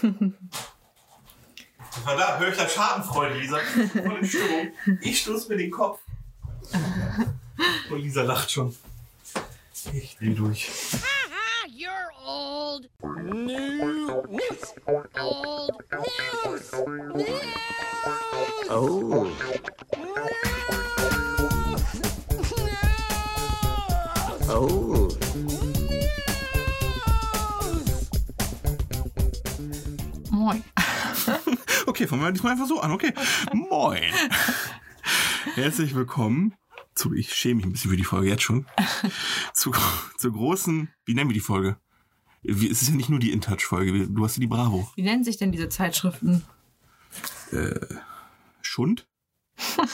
Von da höre ich da Schadenfreude, Lisa. Voll in Stimmung. Ich stoß mir den Kopf. Und Lisa lacht schon. Ich dreh durch. You're old. News. Old news. News. Oh. Oh. Okay, fangen wir diesmal einfach so an. Okay. Moin. Herzlich willkommen zu, ich schäme mich ein bisschen für die Folge jetzt schon, zu, zur großen, wie nennen wir die Folge? Wie- Es ist ja nicht nur die InTouch-Folge, du hast ja die Bravo. Wie nennen sich denn diese Zeitschriften? Schund?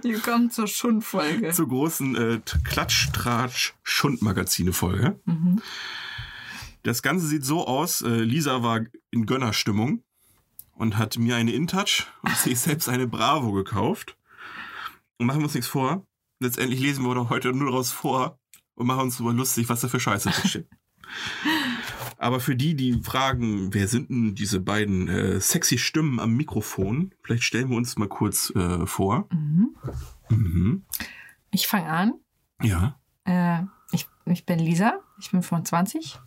Willkommen zur Schundfolge. Zur großen äh, Klatsch-Tratsch-Schund-Magazine-Folge. Das Ganze sieht so aus, äh, Lisa war in Gönnerstimmung und hat mir eine InTouch und sich selbst eine Bravo gekauft. Und machen wir uns nichts vor. Letztendlich lesen wir doch heute nur daraus vor und machen uns darüber lustig, was da für Scheiße steht. Aber für die, die fragen, wer sind denn diese beiden äh, sexy Stimmen am Mikrofon, vielleicht stellen wir uns mal kurz äh, vor. Mhm. Mhm. Ich fange an. Ja. Äh, ich, ich bin Lisa, ich bin 25.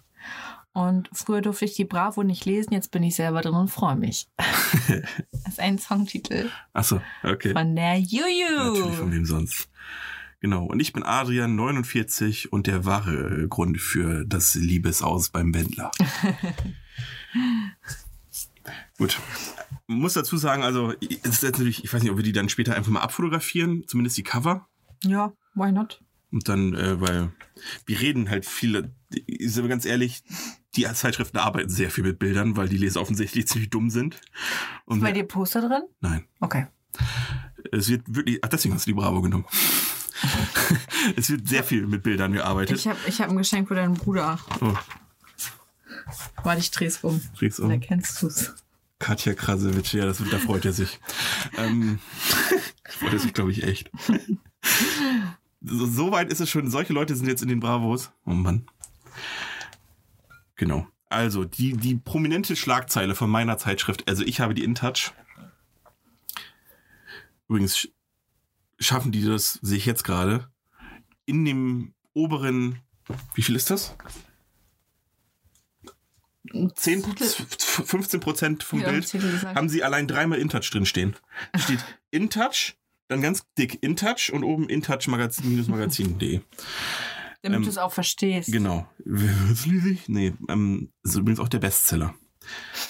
Und früher durfte ich die Bravo nicht lesen, jetzt bin ich selber drin und freue mich. das ist ein Songtitel Achso, okay. von der Natürlich, von Juju. wem sonst. Genau. Und ich bin Adrian, 49 und der wahre Grund für das Liebesaus beim Wendler. Gut. Muss dazu sagen, also, es ist natürlich, ich weiß nicht, ob wir die dann später einfach mal abfotografieren, zumindest die Cover. Ja, why not? Und dann, äh, weil wir reden halt viele, sind wir ganz ehrlich, die Zeitschriften arbeiten sehr viel mit Bildern, weil die Leser offensichtlich ziemlich dumm sind. Und Ist bei dir Poster drin? Nein. Okay. Es wird wirklich, ach, deswegen hast du die Bravo genommen. es wird sehr viel mit Bildern gearbeitet. Ich habe ich hab ein Geschenk für deinen Bruder. oh, Warte, ich dreh's um. kriegst Dann du. erkennst du's. Katja Krasewitsch, ja, das, da freut er sich. ähm, freut er sich, glaube ich, echt. So, so weit ist es schon, solche Leute sind jetzt in den Bravos. Oh Mann. Genau. Also, die, die prominente Schlagzeile von meiner Zeitschrift, also ich habe die InTouch. Übrigens sch- schaffen die das, sehe ich jetzt gerade, in dem oberen, wie viel ist das? 10, 15 Prozent vom Ja, Bild haben sie allein dreimal InTouch drin stehen. Steht InTouch, dann ganz dick InTouch und oben InTouch Magazin, magazin.de. Damit Ähm, du es auch verstehst. Genau. Nee, ähm, das ist übrigens auch der Bestseller.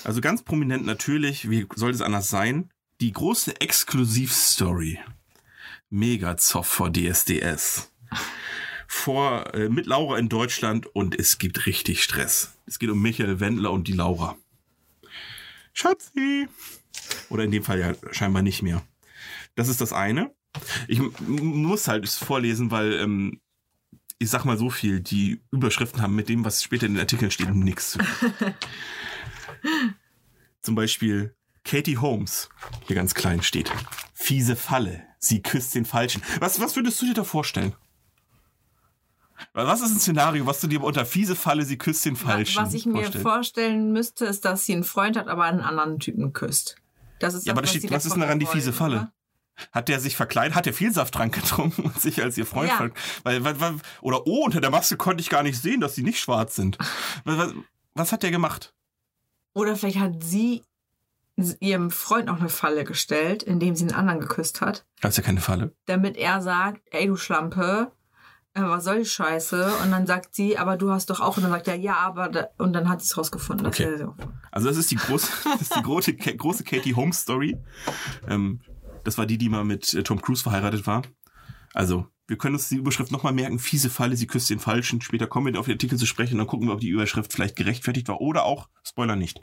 Also ganz prominent natürlich, wie sollte es anders sein? Die große Exklusivstory. Megazoff vor DSDS. Vor, äh, mit Laura in Deutschland und es gibt richtig Stress. Es geht um Michael Wendler und die Laura. Schatzi! Oder in dem Fall ja scheinbar nicht mehr. Das ist das eine. Ich muss halt es vorlesen, weil ähm, ich sag mal so viel, die Überschriften haben mit dem, was später in den Artikeln steht, nichts zu tun. Zum Beispiel Katie Holmes, hier ganz klein steht. Fiese Falle, sie küsst den Falschen. Was, was würdest du dir da vorstellen? Was ist ein Szenario, was du dir unter fiese Falle, sie küsst den Falschen Was ich mir vorstellst? vorstellen müsste, ist, dass sie einen Freund hat, aber einen anderen Typen küsst. Das ist Ja, aber was steht, was ist daran die fiese Falle? oder? Hat der sich verkleidet? Hat der viel Saft dran getrunken und sich als ihr Freund Ja. ver- weil, weil, weil, Oder oh, unter der Maske konnte ich gar nicht sehen, dass sie nicht schwarz sind. Was, was, hat der gemacht? Oder vielleicht hat sie ihrem Freund auch eine Falle gestellt, indem sie einen anderen geküsst hat, Das ist ja keine Falle. damit er sagt, ey du Schlampe, äh, was soll die Scheiße? Und dann sagt sie, aber du hast doch auch. Und dann sagt er, ja, aber da, und dann hat sie es rausgefunden. Okay. so. Also das ist die große, das ist die große, große Katie Holmes Story. Ähm, das war die, die mal mit äh, Tom Cruise verheiratet war. Also wir können uns die Überschrift nochmal merken. Fiese Falle, sie küsst den Falschen. Später kommen wir auf den Artikel zu sprechen. Dann gucken wir, ob die Überschrift vielleicht gerechtfertigt war oder auch, Spoiler nicht.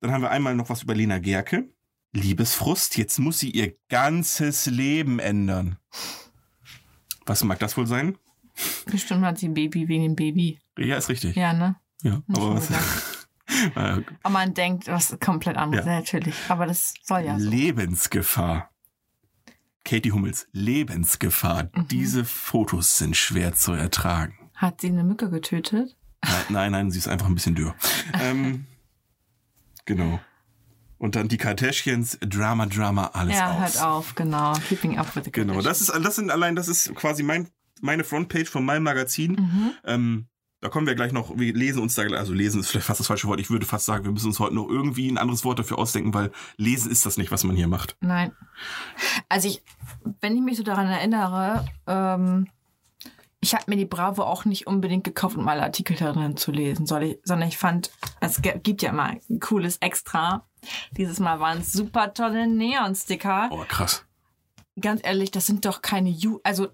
Dann haben wir einmal noch was über Lena Gerke. Liebesfrust. Jetzt muss sie ihr ganzes Leben ändern. Was mag das wohl sein? Bestimmt hat sie ein Baby wegen dem Baby. Ja, ist richtig. Ja, ne? Ja, Nicht aber was, Aber man denkt, was komplett anderes, Ja. natürlich. Aber das soll ja so. Lebensgefahr. Katie Hummels, Lebensgefahr. Mhm. Diese Fotos sind schwer zu ertragen. Hat sie eine Mücke getötet? Nein, nein, sie ist einfach ein bisschen dürr. ähm, Genau. Und dann die Kardashians, Drama, Drama, alles Ja, aus. hört auf, genau. Keeping up with the Genau, das ist, das sind allein, das ist quasi mein, meine Frontpage von meinem Magazin. Mhm. Ähm, da kommen wir gleich noch, wir lesen uns da, also lesen ist vielleicht fast das falsche Wort. Ich würde fast sagen, wir müssen uns heute noch irgendwie ein anderes Wort dafür ausdenken, weil lesen ist das nicht, was man hier macht. Nein. Also ich, wenn ich mich so daran erinnere, ähm, ich habe mir die Bravo auch nicht unbedingt gekauft, um alle Artikel darin zu lesen, sondern ich fand, es gibt ja immer ein cooles Extra. Dieses Mal waren es super tolle Neon-Sticker. Oh, krass. Ganz ehrlich, das sind doch keine Ju also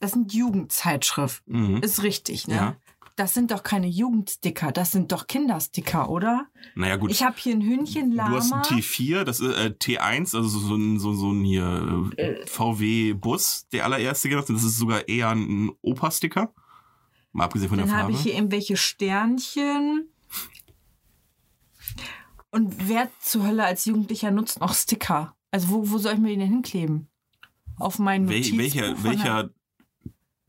das sind Jugendzeitschriften. Mhm. Ist richtig, ne? Ja. Das sind doch keine Jugendsticker, das sind doch Kindersticker, oder? Naja, gut. Ich habe hier ein Hühnchen Du hast Lama. ein T4, das ist äh, T1, also so ein, so, so ein hier äh, VW-Bus, der allererste gemacht. Das ist sogar eher ein Opa-Sticker. Mal abgesehen von Dann der habe Farbe. ich hier irgendwelche Sternchen. Und wer zur Hölle als Jugendlicher nutzt noch Sticker? Also wo, wo soll ich mir die denn hinkleben? Auf meinen Wel welcher, welcher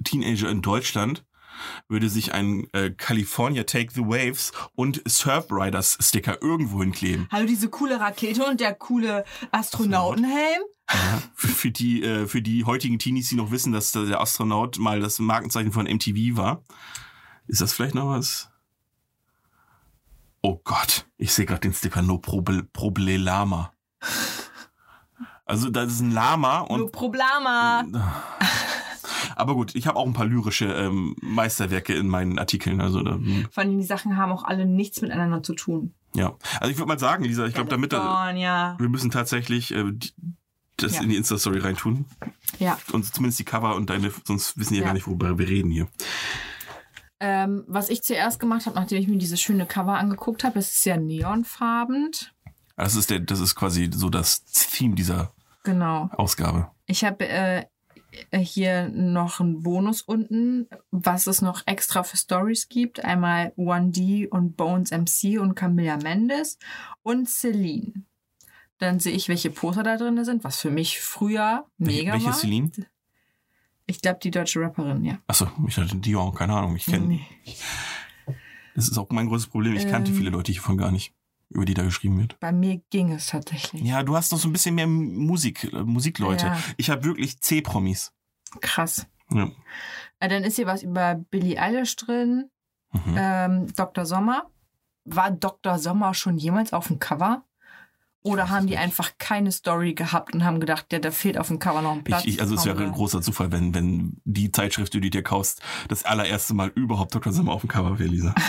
Teenager in Deutschland würde sich ein äh, California Take the Waves und Surf Riders Sticker irgendwo hinkleben? Hallo, diese coole Rakete und der coole Astronautenhelm? Ja, für, die, äh, für die heutigen Teenies, die noch wissen, dass der Astronaut mal das Markenzeichen von MTV war. Ist das vielleicht noch was? Oh Gott, ich sehe gerade den Sticker No Proble Problelama. Also das ist ein Lama und Nur Problema. aber gut, ich habe auch ein paar lyrische ähm, Meisterwerke in meinen Artikeln. Also da, Vor allem die Sachen haben auch alle nichts miteinander zu tun. ja, also ich würde mal sagen, Lisa, ich glaube, damit äh, California. wir müssen tatsächlich äh, die, das Ja. in die Insta Story reintun Ja. und zumindest die Cover und deine, sonst wissen die ja, Ja. gar nicht, worüber wir reden hier. Ähm, was ich zuerst gemacht habe, nachdem ich mir dieses schöne Cover angeguckt habe, es ist sehr neonfarben. Das ist der, das ist quasi so das Theme dieser Genau. Ausgabe. Ich habe äh, hier noch einen Bonus unten, was es noch extra für Stories gibt. Einmal 1D und Bones MC und Camilla Mendes und Celine. Dann sehe ich, welche Poster da drin sind, was für mich früher mega welche war. Celine? Ich glaube, die deutsche Rapperin, ja. Achso, ich hatte Dion, keine Ahnung. Ich kenne. Nee. Das ist auch mein größtes Problem. Ich kannte Ähm. viele Leute hiervon gar nicht, über die da geschrieben wird. Bei mir ging es tatsächlich. Ja, du hast noch so ein bisschen mehr Musik, äh, Musikleute. Ja. Ich habe wirklich C-Promis. Krass. Ja. Äh, Dann ist hier was über Billie Eilish drin. Mhm. Ähm, Dr. Sommer. War Dr. Sommer schon jemals auf dem Cover? Oder haben die nicht. einfach keine Story gehabt und haben gedacht, ja, da fehlt auf dem Cover noch ein Platz? Ich, ich, also es wäre ein großer Zufall, wenn, wenn die Zeitschrift, die du dir kaufst, das allererste Mal überhaupt Dr. Sommer auf dem Cover wäre, Lisa.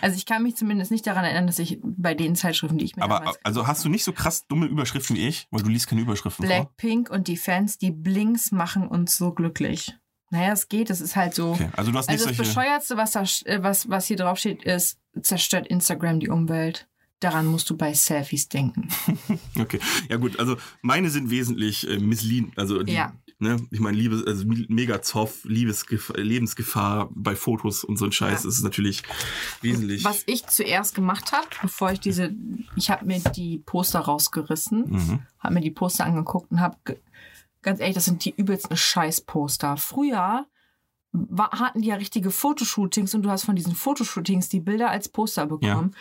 Also ich kann mich zumindest nicht daran erinnern, dass ich bei den Zeitschriften, die ich mir Aber also hast du nicht so krass dumme Überschriften wie ich? Weil du liest keine Überschriften vor. Blackpink und die Fans, die Blinks machen uns so glücklich. Naja, es geht, es ist halt so... Okay, also du hast nicht Also das solche... Bescheuerste, was, da, äh, was, was hier drauf steht, ist, zerstört Instagram die Umwelt. Daran musst du bei Selfies denken. Okay, ja gut, also meine sind wesentlich äh, missleadend. Also die, Ja. Ne, ich meine, Liebes, also mega Zoff, Liebesgef Lebensgefahr bei Fotos und so ein Scheiß Ja. ist natürlich wesentlich. Was ich zuerst gemacht habe, bevor ich diese, ich habe mir die Poster rausgerissen, Mhm. habe mir die Poster angeguckt und habe, ganz ehrlich, das sind die übelsten Scheißposter. Früher war, hatten die ja richtige Fotoshootings und du hast von diesen Fotoshootings die Bilder als Poster bekommen.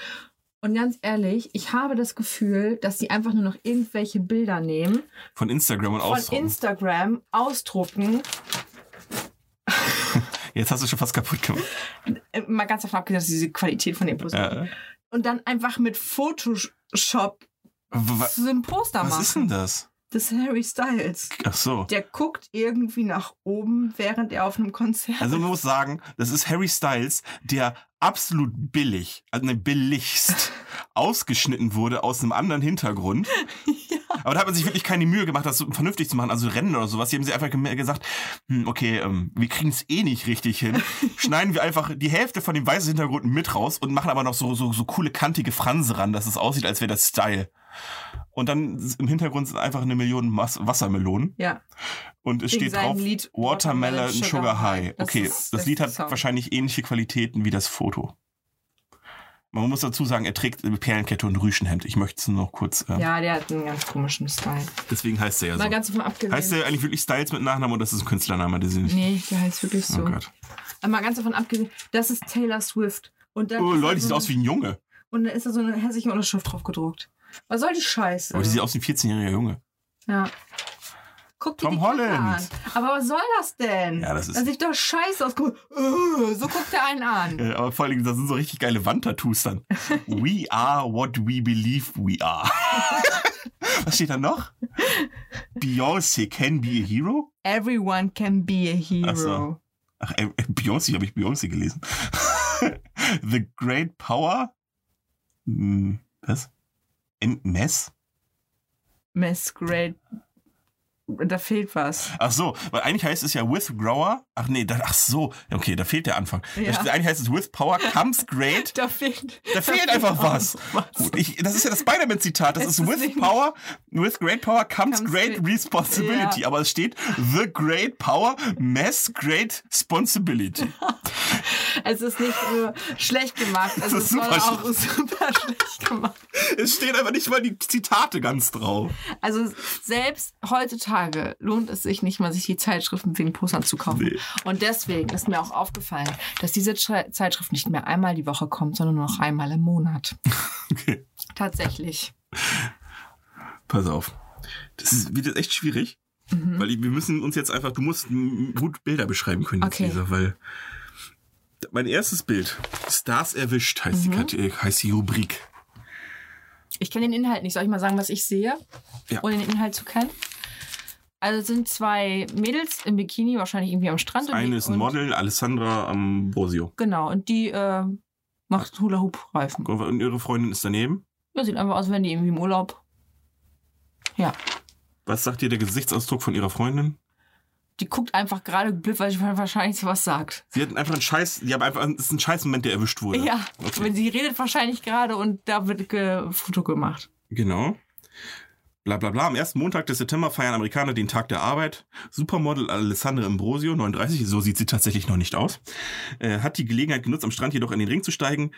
Und ganz ehrlich, ich habe das Gefühl, dass die einfach nur noch irgendwelche Bilder nehmen, Von Instagram und von ausdrucken. Instagram ausdrucken, Jetzt hast du schon fast kaputt gemacht. äh, mal ganz davon abgesehen, dass diese Qualität von den Postern Ja. und dann einfach mit Photoshop so ein Poster Was machen. ist denn das? Das ist Harry Styles. Ach so. Der guckt irgendwie nach oben, während er auf einem Konzert Also man muss sagen, das ist Harry Styles, der absolut billig, also ne, billigst ausgeschnitten wurde aus einem anderen Hintergrund. Aber da hat man sich wirklich keine Mühe gemacht, das so vernünftig zu machen, also Rennen oder sowas. Die haben sie einfach gesagt, hm, okay, ähm, wir kriegen es eh nicht richtig hin. Schneiden wir einfach die Hälfte von dem weißen Hintergrund mit raus und machen aber noch so, so, so coole kantige Franse ran, dass es aussieht, als wäre das Style. Und dann im Hintergrund sind einfach eine Million Mas Wassermelonen. Ja, Und es Wegen steht drauf Lied Watermelon Sugar, Sugar High. High. Das okay, das das Lied hat Song. wahrscheinlich ähnliche Qualitäten wie das Foto. Man muss dazu sagen, er trägt eine Perlenkette und ein Rüschenhemd. Ich möchte es nur noch kurz. Äh, ja, der hat einen ganz komischen Style. Deswegen heißt er ja Mal so. ganz davon abgesehen. Heißt der eigentlich wirklich Styles mit Nachnamen oder ist das ein Künstlername? Der sind nee, der heißt wirklich so. Oh Gott. Mal ganz davon abgesehen, das ist Taylor Swift. Und Oh, Leute, da sieht so aus wie ein Junge. Und dann ist da so eine hässliche Unterschrift drauf gedruckt. Was soll die Scheiße? Aber die sieht aus wie ein 14-jähriger Junge. ja. Guck dir Tom die Kacke Holland. An. Aber was soll das denn? Ja, das ist- Das sieht doch scheiße aus. Guck, äh, so guckt er einen an. Äh, Aber vor allem, das sind so richtig geile Wandtattoos dann. We are what we believe we are. Was steht da noch? Beyoncé can be a hero? Everyone can be a hero. Ach so. Ach, äh, Beyoncé, habe ich Beyoncé gelesen. The Great Power? Hm, Was? M Mess? Great. Da fehlt was. Ach so, weil eigentlich heißt es ja with grower. Ach nee, da, ach so, okay, da fehlt der Anfang. Da Ja. steht- eigentlich heißt es with power comes great. Da fehlt. Da fehlt einfach was. was. Ich, das ist ja das Spider-Man-Zitat. Das ist ist with power, with great power comes, Comes great responsibility. Ja. Aber es steht the great power mess great responsibility. Es ist nicht nur schlecht gemacht, es ist super auch super schlecht gemacht. es steht aber nicht mal die Zitate ganz drauf. Also selbst heutzutage lohnt es sich nicht mal, sich die Zeitschriften wegen Postern zu kaufen. Nee. Und deswegen ist mir auch aufgefallen, dass diese Zeitschrift nicht mehr einmal die Woche kommt, sondern nur noch einmal im Monat. Okay, Tatsächlich. pass auf. Das ist, wird jetzt echt schwierig. Mhm. Weil wir müssen uns jetzt einfach, du musst gut Bilder beschreiben können, jetzt, Okay. Lisa, weil mein erstes Bild, Stars erwischt, heißt, Mhm. die, Kate- heißt die Rubrik. Ich kenne den Inhalt nicht. Soll ich mal sagen, was ich sehe? Ja. Ohne den Inhalt zu kennen? Also es sind zwei Mädels im Bikini, wahrscheinlich irgendwie am Strand. Das eine ist ein Model, Alessandra Ambrosio. Genau, und die äh, macht Hula-Hoop-Reifen. Und ihre Freundin ist daneben. Ja, sieht einfach aus, als wären die irgendwie im Urlaub. Ja, Was sagt dir der Gesichtsausdruck von ihrer Freundin? die guckt einfach gerade blöd, weil sie wahrscheinlich so was sagt. Sie hat einfach einen Scheiß, die haben einfach, das ist ein Scheißmoment, der erwischt wurde. Ja, Okay. wenn sie redet wahrscheinlich gerade und da wird ge Foto gemacht. Genau. Bla bla bla. Am ersten Montag des September feiern Amerikaner den Tag der Arbeit. Supermodel Alessandra Ambrosio, 39, so sieht sie tatsächlich noch nicht aus, äh, hat die Gelegenheit genutzt, am Strand jedoch in den Ring zu steigen.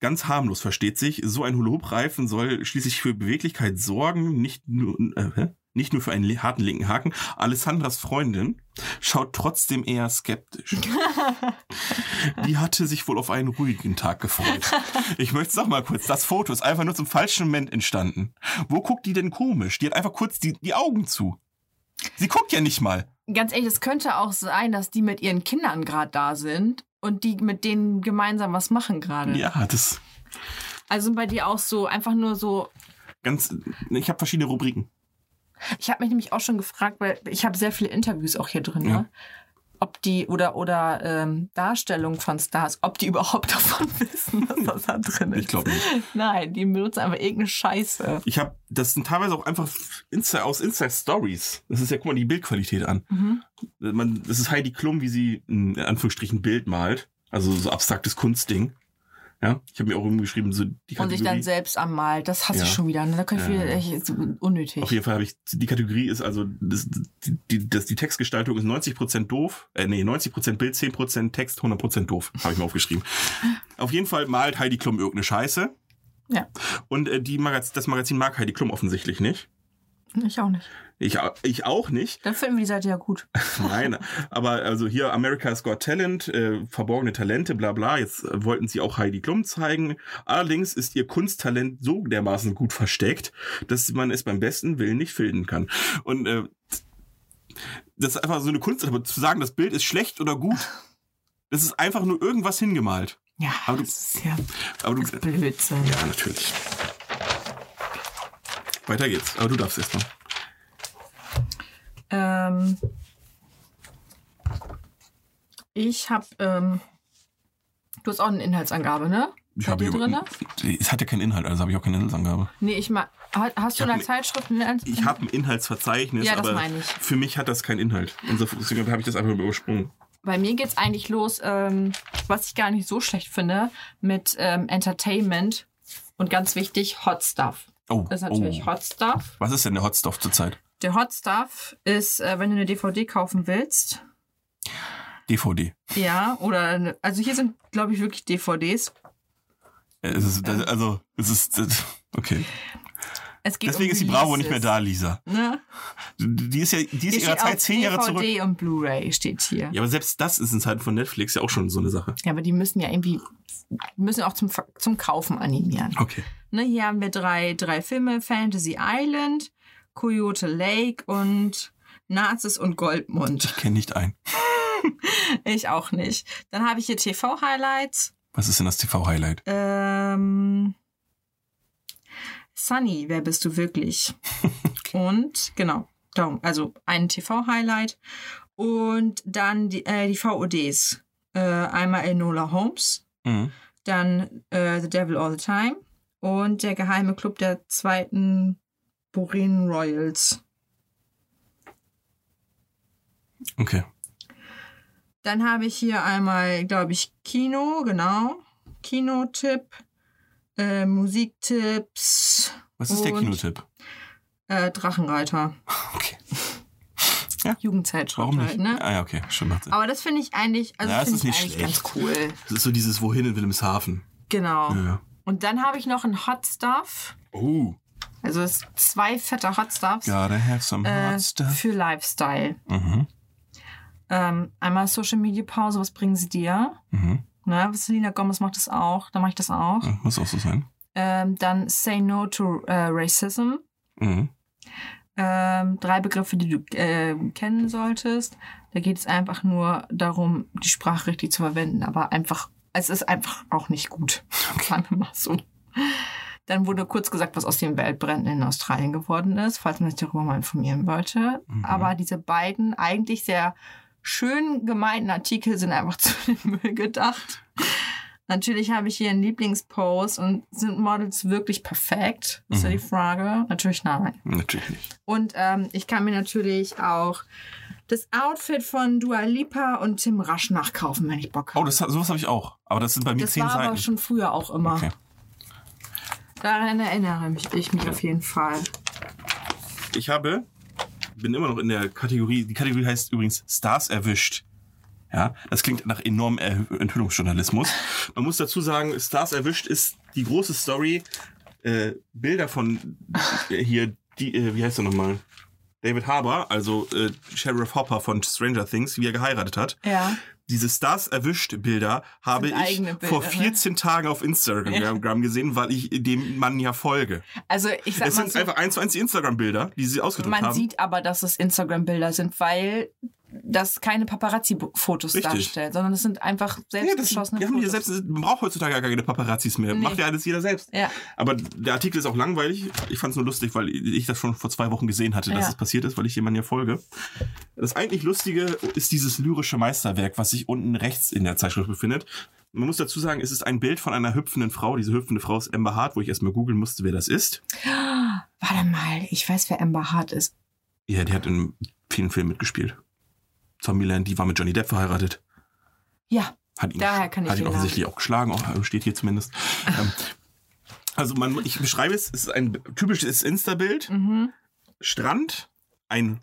Ganz harmlos, versteht sich. So ein Hula-Hoop-Reifen soll schließlich für Beweglichkeit sorgen, nicht nur, äh, hä? Nicht nur für einen harten linken Haken. Alessandras Freundin schaut trotzdem eher skeptisch. Die hatte sich wohl auf einen ruhigen Tag gefreut. Ich möchte es noch mal kurz. Das Foto ist einfach nur zum falschen Moment entstanden. Wo guckt die denn komisch? Die hat einfach kurz die, die Augen zu. Sie guckt ja nicht mal. Ganz ehrlich, es könnte auch sein, dass die mit ihren Kindern gerade da sind und die mit denen gemeinsam was machen gerade. Ja, das Also bei dir auch so, einfach nur so. ganz. Ich habe verschiedene Rubriken. Ich habe mich nämlich auch schon gefragt, weil ich habe sehr viele Interviews auch hier drin, Ja. ne? ob die oder oder ähm, Darstellungen von Stars, ob die überhaupt davon wissen, was das da drin ist. Ich glaube nicht. Nein, die benutzen einfach irgendeine Scheiße. Ich habe, das sind teilweise auch einfach Insta, aus Insta Stories. Das ist ja, guck mal, die Bildqualität an. Mhm. Man, das ist Heidi Klum, wie sie in Anführungsstrichen Bild malt. Also so abstraktes Kunstding. Ja, ich habe mir auch umgeschrieben, so die Und sich Kategorie. dann selbst anmalt. Das hasse ich Ja. schon wieder. Ne? Da kann ich Ja. wieder, echt, ist unnötig. Auf jeden Fall habe ich, die Kategorie ist also, das, die, die, das, die Textgestaltung ist 90% doof, äh, nee, 90% Bild, 10% Text, 100% doof, habe ich mir aufgeschrieben. Auf jeden Fall malt Heidi Klum irgendeine Scheiße. Ja. Und äh, die Magaz das Magazin mag Heidi Klum offensichtlich nicht. Ich auch nicht. Ich, ich auch nicht. Dann finden wir die Seite ja gut. Nein, aber also hier America's Got Talent, äh, verborgene Talente, bla bla. Jetzt äh, wollten sie auch Heidi Klum zeigen. Allerdings ist ihr Kunsttalent so dermaßen gut versteckt, dass man es beim besten Willen nicht finden kann. Und äh, das ist einfach so eine Kunst, aber zu sagen, das Bild ist schlecht oder gut, das ist einfach nur irgendwas hingemalt. Ja, Aber du- das ist ja Aber du, Blödsinn. ja, natürlich. Weiter geht's. Aber du darfst erst mal. Ähm, ich habe, ähm, du hast auch eine Inhaltsangabe, ne? Ich habe drin? Es hat ja keinen Inhalt, also habe ich auch keine Inhaltsangabe. Nee, ich mal, hast du in der Zeitschrift eine Inhalt- Ich habe ein Inhaltsverzeichnis, Ja, das aber meine ich. für mich hat das keinen Inhalt. Insofern deswegen habe ich das einfach übersprungen. Bei mir geht's eigentlich los, ähm, was ich gar nicht so schlecht finde, mit ähm, Entertainment und ganz wichtig, Hot Stuff. Oh, Das ist natürlich oh. Hot Stuff. Was ist denn der Hotstuff zurzeit? Der Hot Stuff ist, äh, wenn du eine DVD kaufen willst, DVD. ja, oder, also hier sind, glaube ich, wirklich DVDs. Äh, Es ist, also, es ist, okay. Es Deswegen um ist die Bravo nicht mehr da, Lisa. Ne? Die ist ja, die ist Hier ihrer Zeit zehn Jahre zurück. DVD und Blu-ray steht hier. Ja, aber selbst das ist in Zeiten von Netflix ja auch schon so eine Sache. Ja, aber die müssen ja irgendwie, müssen auch zum, zum Kaufen animieren. Okay. Ne, hier haben wir drei, drei Filme: Fantasy Island, Coyote Lake und Nazis und Goldmund. Ich kenne nicht ein. Ich auch nicht. Dann habe ich hier TV-Highlights. Was ist denn das TV-Highlight? Ähm, Sunny, wer bist du wirklich? Und genau, darum, also ein TV-Highlight. Und dann die, äh, die VODs. Äh, einmal Enola Holmes, Mhm. dann äh, The Devil All the Time und der geheime Club der zweiten Borin Royals. Okay. Dann habe ich hier einmal, glaube ich, Kino, genau. Kinotipp, äh, Musiktipps, Was ist der Kinotipp? äh, Drachenreiter. Okay. Jugendzeitschrift Warum nicht? halt, ne? Ah ja, okay. Stimmt. macht Sinn. Aber das finde ich eigentlich, also Ja, finde ist ich nicht eigentlich schlecht. ganz cool. Das ist so dieses Wohin in Wilhelmshaven. Genau. Ja, ja. Und dann habe ich noch ein Hot Stuff. Oh. Also es sind zwei fette Hot Stuffs Gotta have some äh, hot stuff. für Lifestyle. Mhm. Ähm, einmal Social Media Pause, was bringen sie dir? Mhm. Ne, Selena Gomez macht das auch, dann mache ich das auch. Ja, Muss auch so sein. Ähm, dann Say No to äh, Racism. Mhm. Ähm, drei Begriffe, die du äh, kennen solltest. Da geht es einfach nur darum, die Sprache richtig zu verwenden, aber einfach, es ist einfach auch nicht gut. Sagen wir mal so. Dann wurde kurz gesagt, was aus den Weltbränden in Australien geworden ist, falls man sich darüber mal informieren wollte. Mhm. Aber diese beiden eigentlich sehr schön gemeinten Artikel sind einfach zu dem Müll gedacht. Natürlich habe ich hier einen Lieblingspost und sind Models wirklich perfekt? Ist ja Mhm. die Frage. Natürlich nein. Natürlich nicht. Und ähm, ich kann mir natürlich auch das Outfit von Dua Lipa und Tim Rasch nachkaufen, wenn ich Bock habe. Oh, das, sowas habe ich auch. Aber das sind bei mir das zehn war Seiten. aber schon früher auch immer. Okay. Daran erinnere mich, ich mich auf jeden Fall. Ich habe, bin immer noch in der Kategorie, die Kategorie heißt übrigens Stars erwischt. Ja, das klingt nach enormem Enthüllungsjournalismus. Man muss dazu sagen, Stars erwischt ist die große Story, äh, Bilder von äh, hier, die, äh, wie heißt er nochmal? David Harbour, also äh, Sheriff Hopper von Stranger Things, wie er geheiratet hat. Ja. Diese Stars erwischt Bilder habe ich Bilder, vor ne? 14 Tagen auf Instagram gesehen, weil ich dem Mann ja folge. Also ich sag Es mal sind so, einfach eins zu eins die Instagram-Bilder, die sie ausgedruckt man haben. sieht aber, dass es Instagram-Bilder sind, weil das keine Paparazzi-Fotos darstellt, sondern es sind einfach selbst Ja, das, Fotos. selbst, man braucht heutzutage gar keine Paparazzis mehr. Nee. Macht ja alles jeder selbst. ja. Aber der Artikel ist auch langweilig. Ich fand es nur lustig, weil ich das schon vor zwei Wochen gesehen hatte, dass Ja. es passiert ist, weil ich jemandem ja folge. Das eigentlich Lustige ist dieses lyrische Meisterwerk, was sich unten rechts in der Zeitschrift befindet. Man muss dazu sagen, es ist ein Bild von einer hüpfenden Frau. Diese hüpfende Frau ist Amber Hart, wo ich erstmal googeln musste, wer das ist. Warte mal, ich weiß, wer Amber Hart ist. Ja, die hat in vielen Filmen mitgespielt. Zombieland, die war mit Johnny Depp verheiratet. Ja, Hat ihn, Daher kann ich hat ihn offensichtlich auch geschlagen, auch, äh, steht hier zumindest. ähm, also man, ich beschreibe es, es ist ein typisches Insta-Bild. mhm. Strand, ein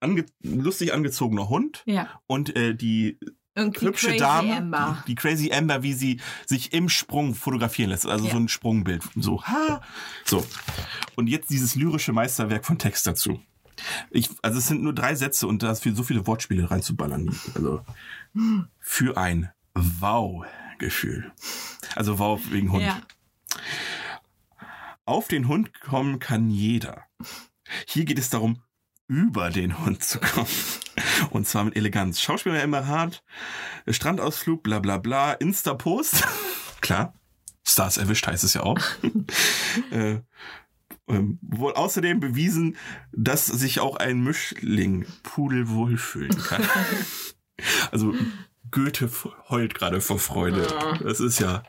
ange lustig angezogener Hund ja. und äh, die Irgendwie hübsche crazy Dame, Amber. Die, die Crazy Amber, wie sie sich im Sprung fotografieren lässt. Also Ja. so ein Sprungbild. So, ha! So. Und jetzt dieses lyrische Meisterwerk von Text dazu. Ich, also es sind nur drei Sätze und da ist viel, so viele Wortspiele reinzuballern. Also für ein Wow-Gefühl. Also Wow wegen Hund. Ja. Auf den Hund kommen kann jeder. Hier geht es darum, über den Hund zu kommen. Und zwar mit Eleganz. Schauspieler immer hart, Strandausflug, bla bla bla, Insta-Post. Klar. Stars erwischt heißt es ja auch. äh, ähm, wohl außerdem bewiesen, dass sich auch ein Mischling Pudel wohlfühlen kann. also Goethe heult gerade vor Freude. Das ist ja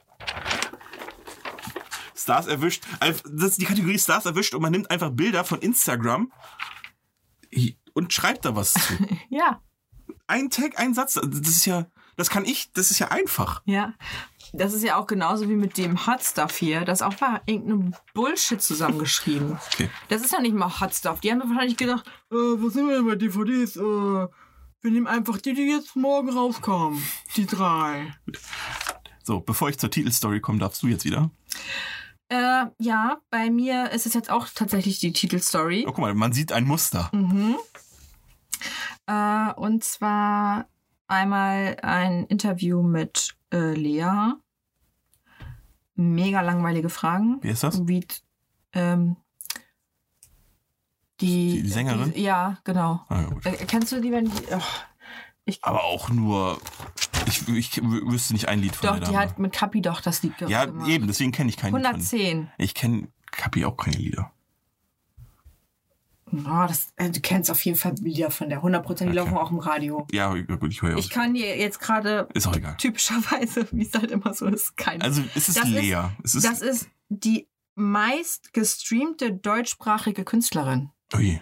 Stars erwischt. Das ist die Kategorie Stars erwischt und man nimmt einfach Bilder von Instagram und schreibt da was zu. Ja. Ein Tag, ein Satz. Das ist ja, das kann ich, das ist ja einfach. Ja. Das ist ja auch genauso wie mit dem Hot Stuff hier. Das auch war irgendein Bullshit zusammengeschrieben. Okay. Das ist ja nicht mal Hot Stuff. Die haben wahrscheinlich gedacht, äh, wo sind wir denn bei DVDs? Äh, wir nehmen einfach die, die jetzt morgen rauskommen. Die drei. So, bevor ich zur Titelstory komme, darfst du jetzt wieder. Äh, ja, bei mir ist es jetzt auch tatsächlich die Titelstory. Oh, guck mal, man sieht ein Muster. Mhm. Äh, und zwar einmal ein Interview mit äh, Lea. Mega langweilige Fragen. Wie ist das? Wie, ähm, die, Die Sängerin? Die, ja, genau. Ah, ja. Äh, kennst du die, wenn die. Oh, ich, Aber auch nur. Ich, ich wüsste nicht ein Lied von doch, der die Dame. hat mit Kapi doch das Lied ge- ja, gemacht. eben, deswegen kenne ich keinen Lied von. 110. Ich kenne Kapi auch keine Lieder. Oh, das, äh, du kennst auf jeden Fall Lieder von der 100%, die Okay. laufen auch im Radio. Ja, gut, ich höre ja Ich kann dir jetzt gerade Ist auch egal. typischerweise, wie es halt immer so ist, kein. Also, es ist Das ist- Lea. es ist. das ist die meist gestreamte deutschsprachige Künstlerin. Ui,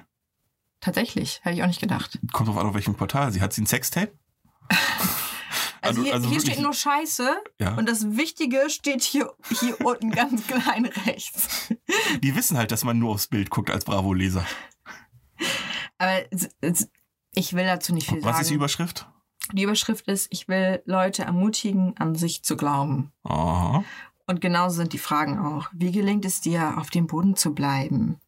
Tatsächlich, hätte ich auch nicht gedacht. kommt drauf an, auf welchem Portal. Sie hat sie ein Sextape? Also, Also- hier, also hier steht nur Scheiße Ja. und das Wichtige steht hier, hier unten ganz klein rechts. Die wissen halt, dass man nur aufs Bild guckt als Bravo-Leser. Aber ich will dazu nicht viel Was sagen. ist die Überschrift? die Überschrift ist, ich will Leute ermutigen, an sich zu glauben. Aha. Und genauso sind die Fragen auch. Wie gelingt es dir, auf dem Boden zu bleiben?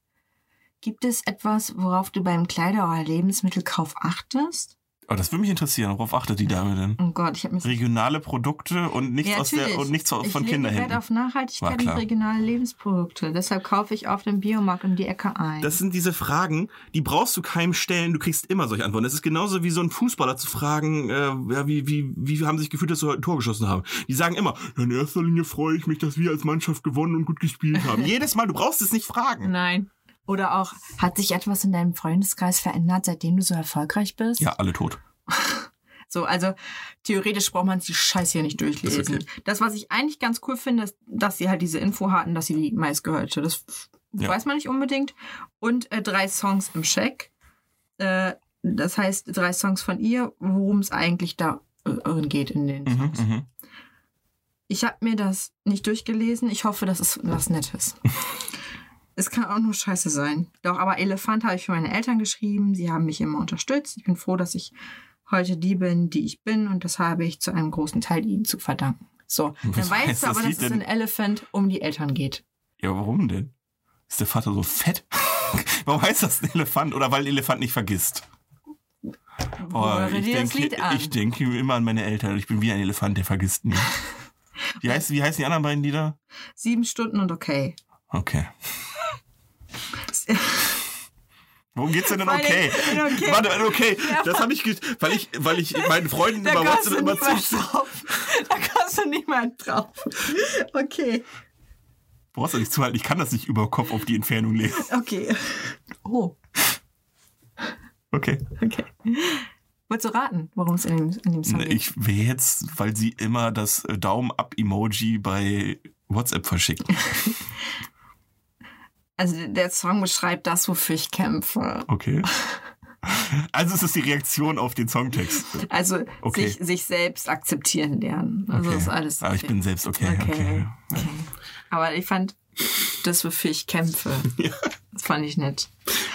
Gibt es etwas, worauf du beim Kleider- oder Lebensmittelkauf achtest? Aber das würde mich interessieren. Worauf achtet die Dame denn? Oh Gott, ich habe mir Regionale Produkte und nichts Ja, aus der und nichts von ich lege Kinderhänden. Wert auf Nachhaltigkeit und regionale Lebensprodukte. Deshalb kaufe ich auf dem Biomarkt um die Ecke ein. Das sind diese Fragen, die brauchst du keinem stellen, du kriegst immer solche Antworten. Das ist genauso wie so ein Fußballer zu fragen, äh, ja, wie, wie, wie haben sie sich gefühlt, dass sie heute ein Tor geschossen haben. Die sagen immer, in erster Linie freue ich mich, dass wir als Mannschaft gewonnen und gut gespielt haben. Jedes Mal, du brauchst es nicht fragen. Nein. Oder auch, hat sich etwas in deinem Freundeskreis verändert, seitdem du so erfolgreich bist? Ja, alle tot. So, also theoretisch braucht man die Scheiße hier nicht durchlesen. Okay. Das, was ich eigentlich ganz cool finde, ist, dass sie halt diese Info hatten, dass sie die meistgehörte. Das Ja. weiß man nicht unbedingt. Und äh, drei Songs im Check. Äh, das heißt, drei Songs von ihr, worum es eigentlich darin geht in den Mhm, Songs. mhm. Ich habe mir das nicht durchgelesen. Ich hoffe, das ist was Nettes. es kann auch nur scheiße sein. Doch, aber Elefant habe ich für meine Eltern geschrieben. Sie haben mich immer unterstützt. Ich bin froh, dass ich heute die bin, die ich bin. Und das habe ich zu einem großen Teil ihnen zu verdanken. So, dann Was weißt du aber, dass es in Elephant um die Eltern geht. Ja, warum denn? Ist der Vater so fett? warum heißt das ein Elefant? Oder weil ein Elefant nicht vergisst? Oh, ich, denke, ich denke immer an meine Eltern. Ich bin wie ein Elefant, der vergisst nie. Wie, heißt, wie heißen die anderen beiden Lieder? Sieben Stunden und okay. Okay. Worum geht's denn denn okay? okay. Warte, okay. Ja, Das habe ich, weil ich, weil ich meinen Freunden über WhatsApp immer zu. Da kommst du nicht mehr drauf. Okay. Brauchst du nicht zuhalten, ich kann das nicht über Kopf auf die Entfernung legen. Okay. Oh, Okay. okay. Wolltest du raten, worum es in dem, in dem Song Ne, geht? Ich will jetzt, weil sie immer das Daumen-up-Emoji bei WhatsApp verschickt. Also der Song beschreibt das, wofür ich kämpfe. Okay. Also es ist die Reaktion auf den Songtext. Also Okay. sich, sich selbst akzeptieren lernen. Also Okay. ist alles. Aber ich bin selbst okay. Okay. okay. okay. Aber ich fand das, wofür ich kämpfe. Das fand ich nett.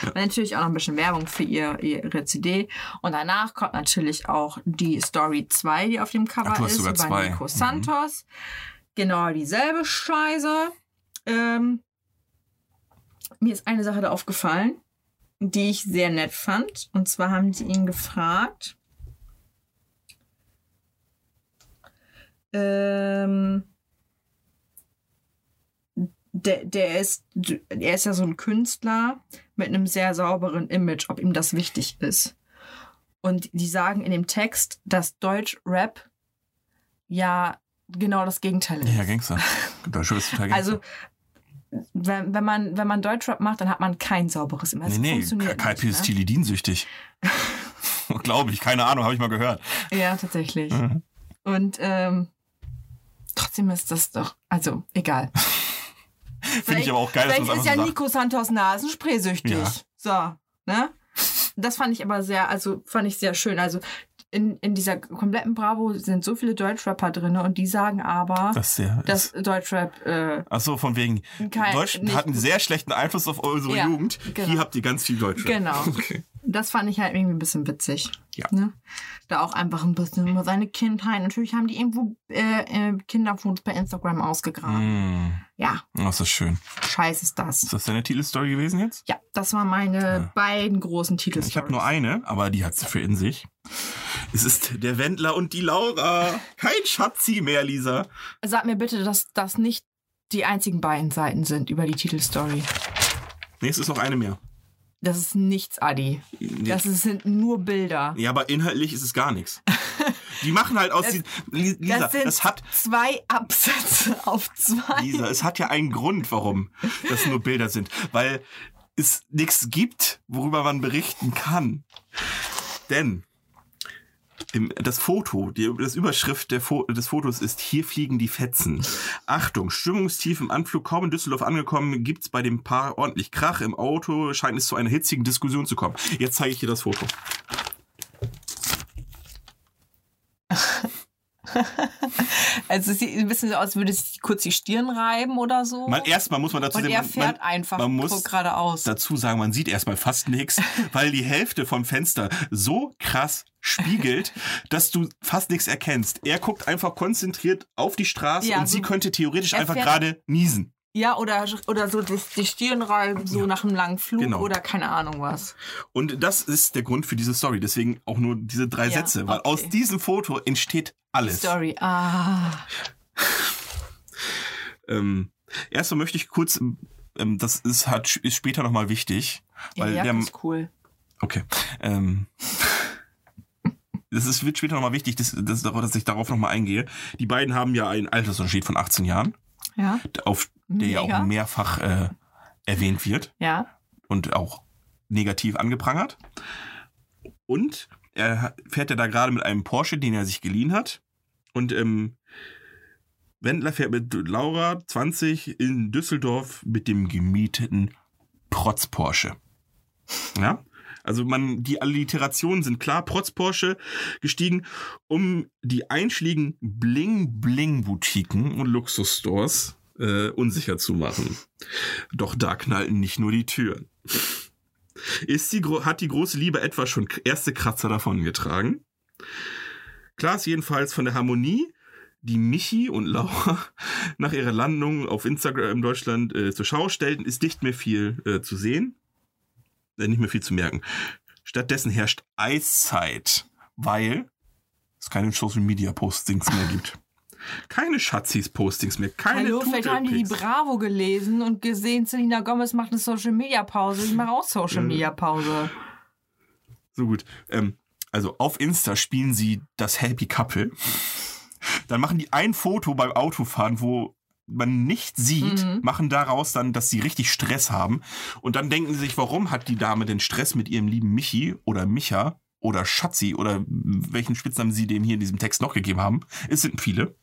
Und natürlich auch noch ein bisschen Werbung für ihr, ihre CD. Und danach kommt natürlich auch die Story 2, die auf dem Cover Ach, du hast ist, sogar über zwei. Nico Mhm. Santos. Genau dieselbe Scheiße. Ähm, mir ist eine Sache da aufgefallen, die ich sehr nett fand. Und zwar haben sie ihn gefragt. Ähm, der, der ist, er ist ja so ein Künstler mit einem sehr sauberen Image, ob ihm das wichtig ist. Und die sagen in dem Text, dass Deutsch-Rap ja genau das Gegenteil ist. Ja, Gangster. Deutsche ist total Gangster. Also, wenn, wenn man, wenn man Deutschrap macht, dann hat man kein sauberes Image. Das nee, nee, funktioniert ist ne? Tilidin-süchtig. Glaube ich, keine Ahnung, habe ich mal gehört. Ja, tatsächlich. Mhm. Und ähm, trotzdem ist das doch, also egal. Finde ich aber auch geil, dass es ist ja so. Nico Santos Nasenspray süchtig. Ja. So, ne? Das fand ich aber sehr, also fand ich sehr schön. Also in, in dieser kompletten Bravo sind so viele Deutschrapper drin und die sagen aber, Das dass Deutschrap äh, Ach so, von wegen. Kein- Deutsch hat einen sehr schlechten Einfluss auf unsere Ja, Jugend. genau. Hier habt ihr ganz viel Deutsch. Genau. Okay. Das fand ich halt irgendwie ein bisschen witzig. Ja. Ne? Da auch einfach ein bisschen über seine Kindheit. Natürlich haben die irgendwo äh, äh, Kinderfotos bei Instagram ausgegraben. Mm, Ja, oh, ist das schön. scheiß ist das. Ist das deine Titelstory gewesen jetzt? Ja, das waren meine beiden großen Titel. Ich habe nur eine, aber die hat sie für in sich. Es ist der Wendler und die Laura. Kein Schatzi mehr, Lisa. Sag mir bitte, dass das nicht die einzigen beiden Seiten sind über die Titelstory. Nee, es ist noch eine mehr. Das ist nichts, Adi. Das ist, sind nur Bilder. Ja, aber inhaltlich ist es gar nichts. Die machen halt aus Li- Lisa, das sind das hat zwei Absätze auf zwei. Lisa, es hat ja einen Grund, warum das nur Bilder sind, weil es nichts gibt, worüber man berichten kann. Denn im, das Foto, die das Überschrift Fo des Fotos ist Hier fliegen die Fetzen. Achtung, Stimmungstief im Anflug, kaum in Düsseldorf angekommen, gibt's bei dem Paar ordentlich Krach im Auto, scheint es zu einer hitzigen Diskussion zu kommen. Jetzt zeige ich dir das Foto. Also es sieht ein bisschen so aus, als würde es kurz die Stirn reiben oder so. Man, erstmal muss man dazu Und sagen, er man- fährt man, einfach man muss geradeaus. dazu sagen, man sieht erstmal fast nichts, weil die Hälfte vom Fenster so krass spiegelt, dass du fast nichts erkennst. Er guckt einfach konzentriert auf die Straße Ja, und so- sie könnte theoretisch einfach gerade niesen. Ja, oder, oder so das, die Stirn reiben, so nach einem langen Flug Genau. oder keine Ahnung was. Und das ist der Grund für diese Story. Deswegen auch nur diese drei Ja, Sätze, weil okay. aus diesem Foto entsteht alles. Story. Ah. Ähm, erstmal möchte ich kurz, ähm, das ist, hat, ist später nochmal wichtig, weil ja, der, das ist cool. Okay. Ähm, das ist, wird später nochmal wichtig, dass, dass, dass ich darauf nochmal eingehe. Die beiden haben ja einen Altersunterschied von 18 Jahren, Ja, auf der ja auch mehrfach äh, erwähnt wird ja. und auch negativ angeprangert. Und er fährt ja da gerade mit einem Porsche, den er sich geliehen hat. Und ähm, Wendler fährt mit Laura 20 in Düsseldorf mit dem gemieteten Protz Porsche. Ja? Also man, die Alliterationen sind klar, Protz Porsche gestiegen, um die einschlägigen Bling-Bling-Boutiquen und Luxusstores äh, unsicher zu machen. Doch da knallten nicht nur die Türen. Ist die, hat die große Liebe etwa schon erste Kratzer davongetragen? Klar ist jedenfalls von der Harmonie, die Michi und Laura nach ihrer Landung auf Instagram in Deutschland äh, zur Schau stellten, ist nicht mehr viel äh, zu sehen. Äh, nicht mehr viel zu merken. Stattdessen herrscht Eiszeit, weil es keine Social Media Postings mehr gibt. Keine Schatzis-Postings mehr. Keine Hallo, vielleicht haben die die. Bravo gelesen und gesehen, Selina Gomez macht eine Social Media Pause. Ich mache auch Social Media Pause. So gut. Ähm, also auf Insta spielen sie das Happy Couple. Dann machen die ein Foto beim Autofahren, wo man nicht sieht, Mhm. machen daraus dann, dass sie richtig Stress haben. Und dann denken sie sich, warum hat die Dame denn Stress mit ihrem lieben Michi oder Micha oder Schatzi oder welchen Spitznamen sie dem hier in diesem Text noch gegeben haben. Es sind viele.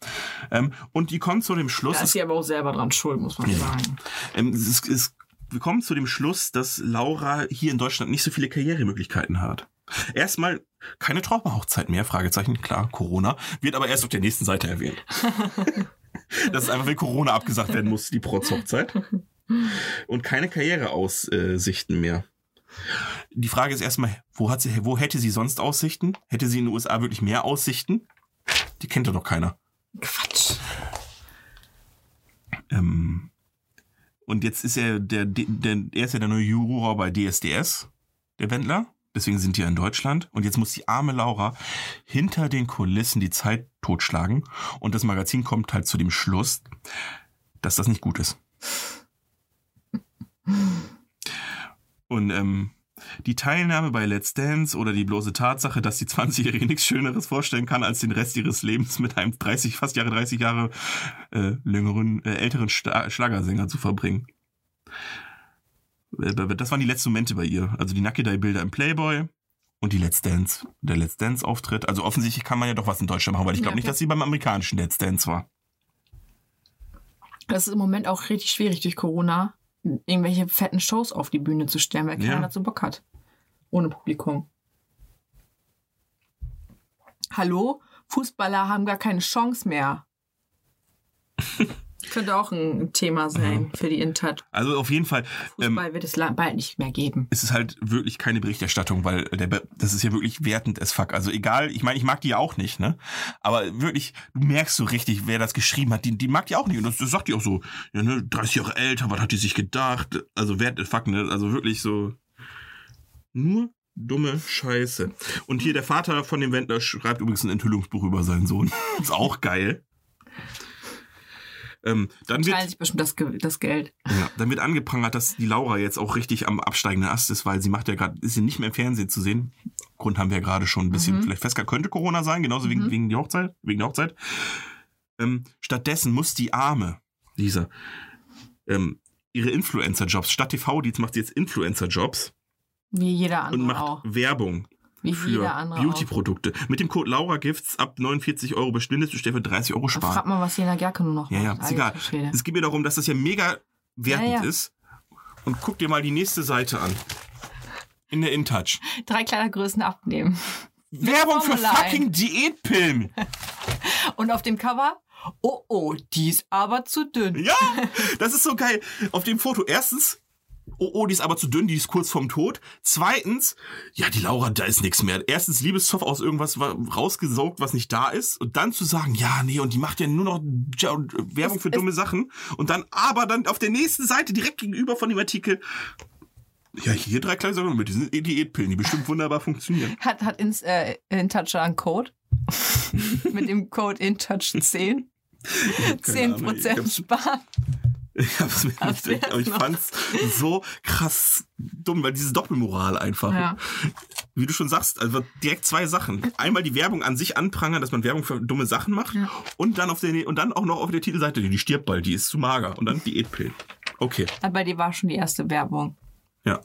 Ähm, und die kommen zu dem Schluss, Da ist sie aber auch selber dran schuld, muss man Ja. sagen. ähm, es, es, wir kommen zu dem Schluss, dass Laura hier in Deutschland nicht so viele Karrieremöglichkeiten hat. Erstmal keine Traumahochzeit mehr, Fragezeichen, klar, Corona, wird aber erst auf der nächsten Seite erwähnt. das ist einfach, wenn Corona abgesagt werden muss, die Protzhochzeit. Und keine Karriereaussichten mehr. Die Frage ist erstmal, wo, hat sie, wo hätte sie sonst Aussichten? Hätte sie in den USA wirklich mehr Aussichten? Die kennt ja doch keiner. Quatsch. Ähm, und jetzt ist er der, der, er ist ja der neue Juror bei DSDS, der Wendler. Deswegen sind die ja in Deutschland. Und jetzt muss die arme Laura hinter den Kulissen die Zeit totschlagen. Und das Magazin kommt halt zu dem Schluss, dass das nicht gut ist. Und ähm, die Teilnahme bei Let's Dance oder die bloße Tatsache, dass die 20-Jährige nichts Schöneres vorstellen kann, als den Rest ihres Lebens mit einem 30, fast Jahre 30 Jahre äh, längeren, äh, älteren Sta Schlagersänger zu verbringen. Äh, Das waren die letzten Momente bei ihr. Also die Nackedei-Bilder im Playboy und die Let's Dance, der Let's Dance-Auftritt. Also offensichtlich kann man ja doch was in Deutschland machen, weil ich glaube Ja, nicht, dass sie beim amerikanischen Let's Dance war. Das ist im Moment auch richtig schwierig durch Corona, irgendwelche fetten Shows auf die Bühne zu stellen, weil keiner Ja. dazu Bock hat. Ohne Publikum. Hallo? Fußballer haben gar keine Chance mehr. könnte auch ein Thema sein für die Intat. Also auf jeden Fall. Ähm, Fußball wird es bald nicht mehr geben. es ist halt wirklich keine Berichterstattung, weil der, das ist ja wirklich wertend as fuck. Also egal, ich meine, ich mag die ja auch nicht, ne? Aber wirklich, du merkst so richtig, wer das geschrieben hat. Die, die mag die auch nicht. Und das, das sagt die auch so, ja, ne, 30 Jahre älter, was hat die sich gedacht? Also wert as fuck, ne? Also wirklich so nur dumme Scheiße. Und hier der Vater von dem Wendler schreibt übrigens ein Enthüllungsbuch über seinen Sohn. ist auch geil. Ähm, dann wird, Teilen sich bestimmt das, das Geld. ja, dann wird angeprangert, dass die Laura jetzt auch richtig am absteigenden Ast ist, weil sie macht ja gerade, ist ja nicht mehr im Fernsehen zu sehen. Grund haben wir ja gerade schon ein bisschen vielleicht festgehalten. Könnte Corona sein, genauso wegen, wegen, die Hochzeit, wegen der Hochzeit. Ähm, stattdessen muss die Arme, Lisa, ähm, ihre Influencer-Jobs, statt TV-Dienst macht sie jetzt Influencer-Jobs Wie jeder und andere macht auch. Werbung Wie für. Beauty-Produkte. Mit dem Code Laura Gifts ab 49 Euro bestündet, du für 30 Euro sparen. Frag mal, was Jena Gerke nur noch Ja, ja, ist egal. Es geht mir darum, dass das ja mega wertend Ja, ja. ist. Und guck dir mal die nächste Seite an. In der InTouch. Drei Kleidergrößen abnehmen. Werbung für fucking Diätpillen. Und auf dem Cover, oh oh, die ist aber zu dünn. Ja, das ist so geil. Auf dem Foto erstens, oh, oh, die ist aber zu dünn, die ist kurz vorm Tod. Zweitens, ja, die Laura, da ist nichts mehr. Erstens Liebeszoff aus irgendwas wa- rausgesaugt, was nicht da ist. Und dann zu sagen, ja, nee, und die macht ja nur noch Werbung für dumme Sachen. Und dann aber dann auf der nächsten Seite direkt gegenüber von dem Artikel, ja, hier drei kleine Sachen mit diesen Diätpillen, die bestimmt wunderbar funktionieren. Hat, hat ins, äh, InTouch einen Code. Mit dem Code InTouch10. Keine Ahnung, ich 10% hab's- sparen. Ich hab's mir nicht, aber ich noch? fand's so krass dumm, weil diese Doppelmoral einfach. Ja. Wie du schon sagst, also direkt zwei Sachen. Einmal die Werbung an sich anprangern, dass man Werbung für dumme Sachen macht und dann auf der und dann auch noch auf der Titelseite, die stirbt bald, die ist zu mager und dann Diätpillen. Okay. Aber die war schon die erste Werbung. Ja.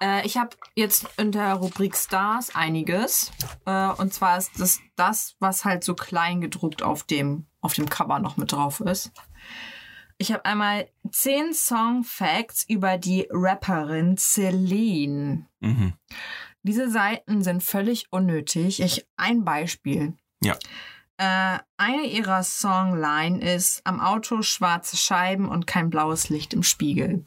Äh, ich habe jetzt in der Rubrik Stars einiges. Äh, und zwar ist das das, was halt so klein gedruckt auf dem, auf dem Cover noch mit drauf ist. Ich habe einmal 10 Song Facts über die Rapperin Celine. Mhm. Diese Seiten sind völlig unnötig. Ich, ein Beispiel. Ja. Äh, eine ihrer Songline ist am Auto schwarze Scheiben und kein blaues Licht im Spiegel.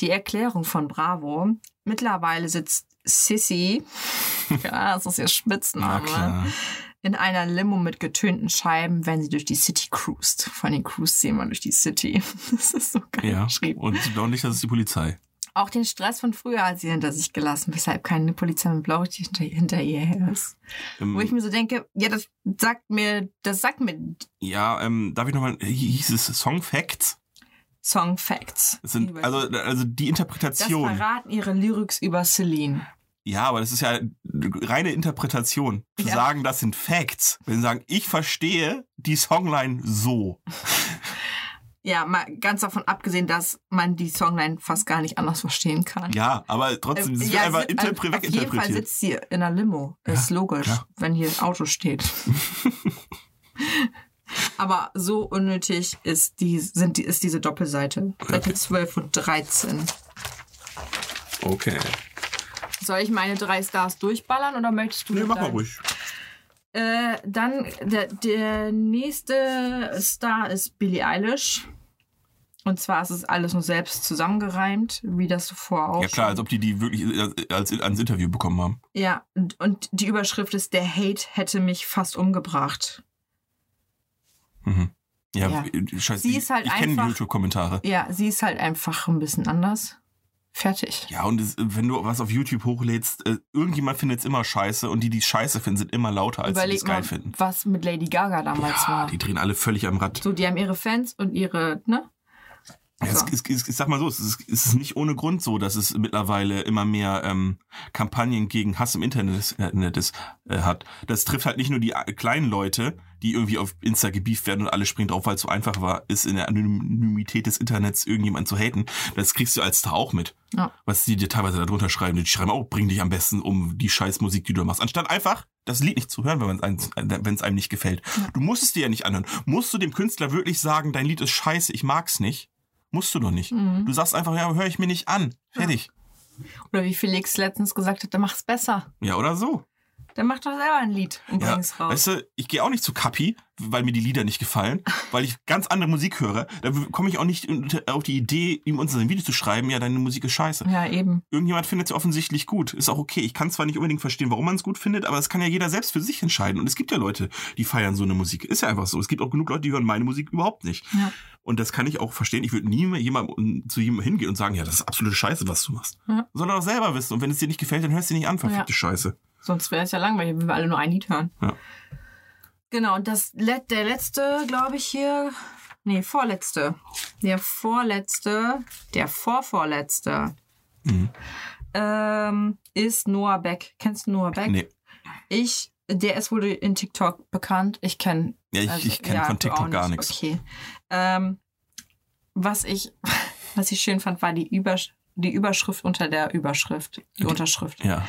Die Erklärung von Bravo. Mittlerweile sitzt Sissy, ja, das ist ihr Na Spitzname. In einer Limo mit getönten Scheiben, wenn sie durch die City cruist. Von den Cruise sehen wir durch die City. Das ist so geil Ja. geschrieben. Und nicht, das ist die Polizei. Auch den Stress von früher hat sie hinter sich gelassen, weshalb keine Polizei mit Blaulicht hinter, hinter ihr her ist. Ähm, Wo ich mir so denke, ja, das sagt mir, das sagt mir ja, ähm, darf ich nochmal, hieß es Song Facts? Song Facts. Das sind, also, also die das Interpretation. verraten ihre Lyrics über Celine. Ja, aber das ist ja reine Interpretation. Zu Ja. sagen, das sind Facts. Wenn sie sagen, ich verstehe die Songline so. Ja, mal ganz davon abgesehen, dass man die Songline fast gar nicht anders verstehen kann. Ja, aber trotzdem, es Äh, ja, einfach sie- interpre auf jeden Fall sitzt sie in einer Limo. ist logisch, klar. wenn hier ein Auto steht. Aber so unnötig ist, die, sind, die, ist diese Doppelseite. Seite 12 und 13. Okay. Soll ich meine drei Stars durchballern oder möchtest du Nee, mach mal ruhig. Äh, dann der, der nächste Star ist Billie Eilish. Und zwar ist es alles nur selbst zusammengereimt, wie das zuvor auch. Ja klar, als ob die die wirklich äh, als, ans Interview bekommen haben. Ja, und, und die Überschrift ist: Der Hate hätte mich fast umgebracht. Mhm. Ja, Ja. äh, scheiße. Sie ist halt ich kenne die YouTube-Kommentare. Ja, sie ist halt einfach ein bisschen anders. Fertig. Ja, und es, wenn du was auf YouTube hochlädst, äh, irgendjemand findet es immer scheiße und die, die es scheiße finden, sind immer lauter, als die die Überleg es geil mal, finden. was mit Lady Gaga damals Ja, war. die drehen alle völlig am Rad. So, die haben ihre Fans und ihre, ne? Ja, es, So. es, es, ich sag mal so, es ist, es ist nicht ohne Grund so, dass es mittlerweile immer mehr ähm, Kampagnen gegen Hass im Internet, äh, Internet äh, hat. Das trifft halt nicht nur die äh, kleinen Leute, die irgendwie auf Insta gebieft werden und alle springen drauf, weil es so einfach war, ist in der Anonymität des Internets irgendjemand zu haten. Das kriegst du als Star auch mit. Ja. Was die dir teilweise da drunter schreiben. Die schreiben auch, bring dich am besten um die scheiß Musik, die du machst. Anstatt einfach das Lied nicht zu hören, wenn es einem, nicht gefällt. Du musst es dir ja nicht anhören. Musst du dem Künstler wirklich sagen, dein Lied ist scheiße, ich mag's nicht? Musst du doch nicht. Mhm. Du sagst einfach, ja, höre ich mir nicht an. Fertig. Oder wie Felix letztens gesagt hat, der macht's besser. Ja, oder so. Dann mach doch selber ein Lied und Ja, bring's raus. weißt du, ich gehe auch nicht zu Kapi, weil mir die Lieder nicht gefallen, weil ich ganz andere Musik höre. Da komme ich auch nicht auf die Idee, ihm unser Video zu schreiben, ja, deine Musik ist scheiße. ja, eben. Irgendjemand findet sie offensichtlich gut. Ist auch okay. Ich kann zwar nicht unbedingt verstehen, warum man es gut findet, aber das kann ja jeder selbst für sich entscheiden. Und es gibt ja Leute, die feiern so eine Musik. Ist ja einfach so. Es gibt auch genug Leute, die hören meine Musik überhaupt nicht. Ja. Und das kann ich auch verstehen. Ich würde nie mehr jemand, zu jemandem hingehen und sagen, ja, das ist absolute Scheiße, was du machst. Ja. Sondern auch selber wissen. Und wenn es dir nicht gefällt, dann hörst du nicht an, verfickte Ja. Scheiße. Sonst wäre es ja langweilig, wenn wir alle nur ein Lied hören. Ja. Genau, und das der letzte, glaube ich, hier. Nee, vorletzte. Der vorletzte, der vorvorletzte Mhm. ähm, ist Noah Beck. Kennst du Noah Beck? Nee. Ich, der ist wohl in TikTok bekannt. Ich kenne Ja, ich, ich kenne von du TikTok gar nicht. nichts. Okay. Ähm, was ich, was ich schön fand, war die, Übersch die Überschrift unter der Überschrift. Die Unterschrift. Ja.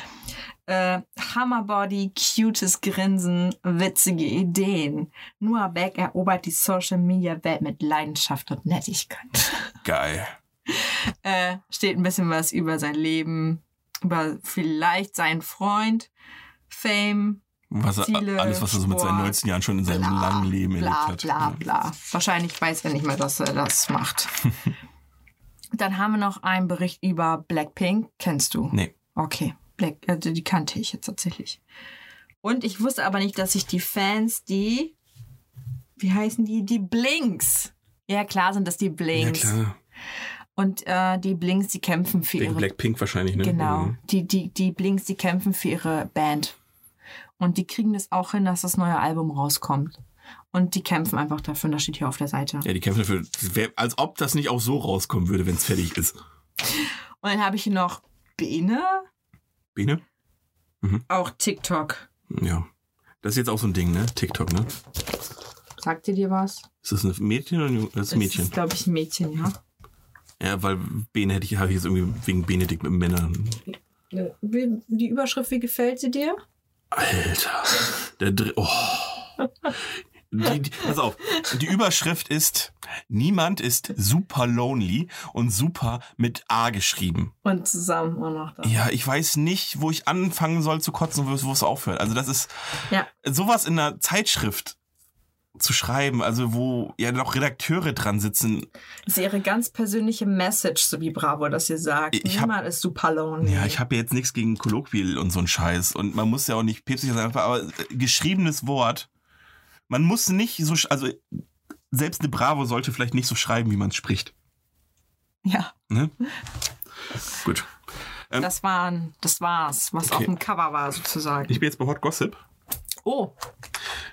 Äh, Hammerbody, cutes Grinsen, witzige Ideen. Noah Beck erobert die Social Media Welt mit Leidenschaft und Nettigkeit. Geil. äh, steht ein bisschen was über sein Leben, über vielleicht seinen Freund, Fame, Was er, Ziele, alles, was er so mit seinen Sport, 19 Jahren schon in seinem bla, langen Leben erlebt bla, hat. bla, bla. Wahrscheinlich weiß er nicht mehr, dass er das macht. Dann haben wir noch einen Bericht über Blackpink. Kennst du? Nee. Okay, Black, also die kannte ich jetzt tatsächlich. Und ich wusste aber nicht, dass sich die Fans, die, wie heißen die? Die Blinks. Ja, klar sind das die Ja, Blinks. klar. Und äh, die Blinks, die kämpfen für Wegen ihre Blackpink wahrscheinlich, ne? Genau. Mhm. Die, die, die Blinks, die kämpfen für ihre Band. Und die kriegen das auch hin, dass das neue Album rauskommt. Und die kämpfen einfach dafür, und das steht hier auf der Seite. Ja, die kämpfen dafür, als ob das nicht auch so rauskommen würde, wenn es fertig ist. Und dann habe ich hier noch Bene, Bene? auch TikTok. Ja. Das ist jetzt auch so ein Ding, ne? TikTok, ne? Sagt ihr dir was? Ist das ein Mädchen oder ein Junge? Das ist ein Mädchen. Das ist, glaube ich, ein Mädchen, ja. Ja, weil Bene hätte ich, habe ich jetzt irgendwie wegen Benedikt mit Männern. Wie- Die Überschrift, wie gefällt sie dir? Alter. Der Dr oh. Die, die, pass auf. Die Überschrift ist, niemand ist super lonely und super mit A geschrieben. Und zusammen auch noch da. Ja, ich weiß nicht, wo ich anfangen soll zu kotzen und wo es- aufhört. Also das ist Ja. sowas in einer Zeitschrift zu schreiben, also wo ja noch Redakteure dran sitzen. Das ist ihre ganz persönliche Message, so wie Bravo das hier sagt. Ich hab- Niemand ist super lonely. Ja, ich habe ja jetzt nichts gegen Kolloquial und so ein Scheiß. Und man muss ja auch nicht päpstlich sein, aber äh, geschriebenes Wort, man muss nicht so, also selbst eine Bravo sollte vielleicht nicht so schreiben, wie man es spricht. ja. Ne? Gut. Ähm, Das, waren, das war's, was Okay. auf dem Cover war, sozusagen. Ich bin jetzt bei Hot Gossip. Oh,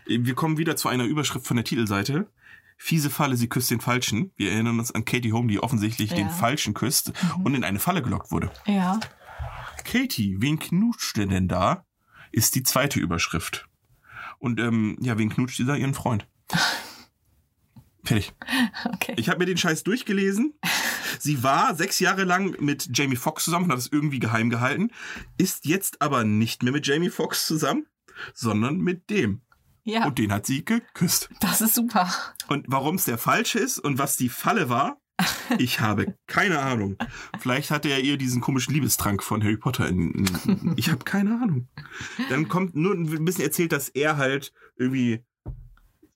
Wir kommen wieder zu einer Überschrift von der Titelseite. Fiese Falle, sie küsst den Falschen. Wir erinnern uns an Katie Home, die offensichtlich den Ja. Falschen küsst und in eine Falle gelockt wurde. ja. Katie, wen knutscht denn da? Ist die zweite Überschrift. Und ähm, ja, wen knutscht dieser ihren Freund? Fertig. Okay. Ich habe mir den Scheiß durchgelesen. Sie war sechs Jahre lang mit Jamie Foxx zusammen und hat es irgendwie geheim gehalten. Ist jetzt aber nicht mehr mit Jamie Foxx zusammen, sondern mit dem. ja, Und den hat sie geküsst. das ist super. Und warum es der falsche ist und was die Falle war, ich habe keine Ahnung. Vielleicht hatte er ihr diesen komischen Liebestrank von Harry Potter. In, in, ich habe keine Ahnung. Dann kommt nur ein bisschen erzählt, dass er halt irgendwie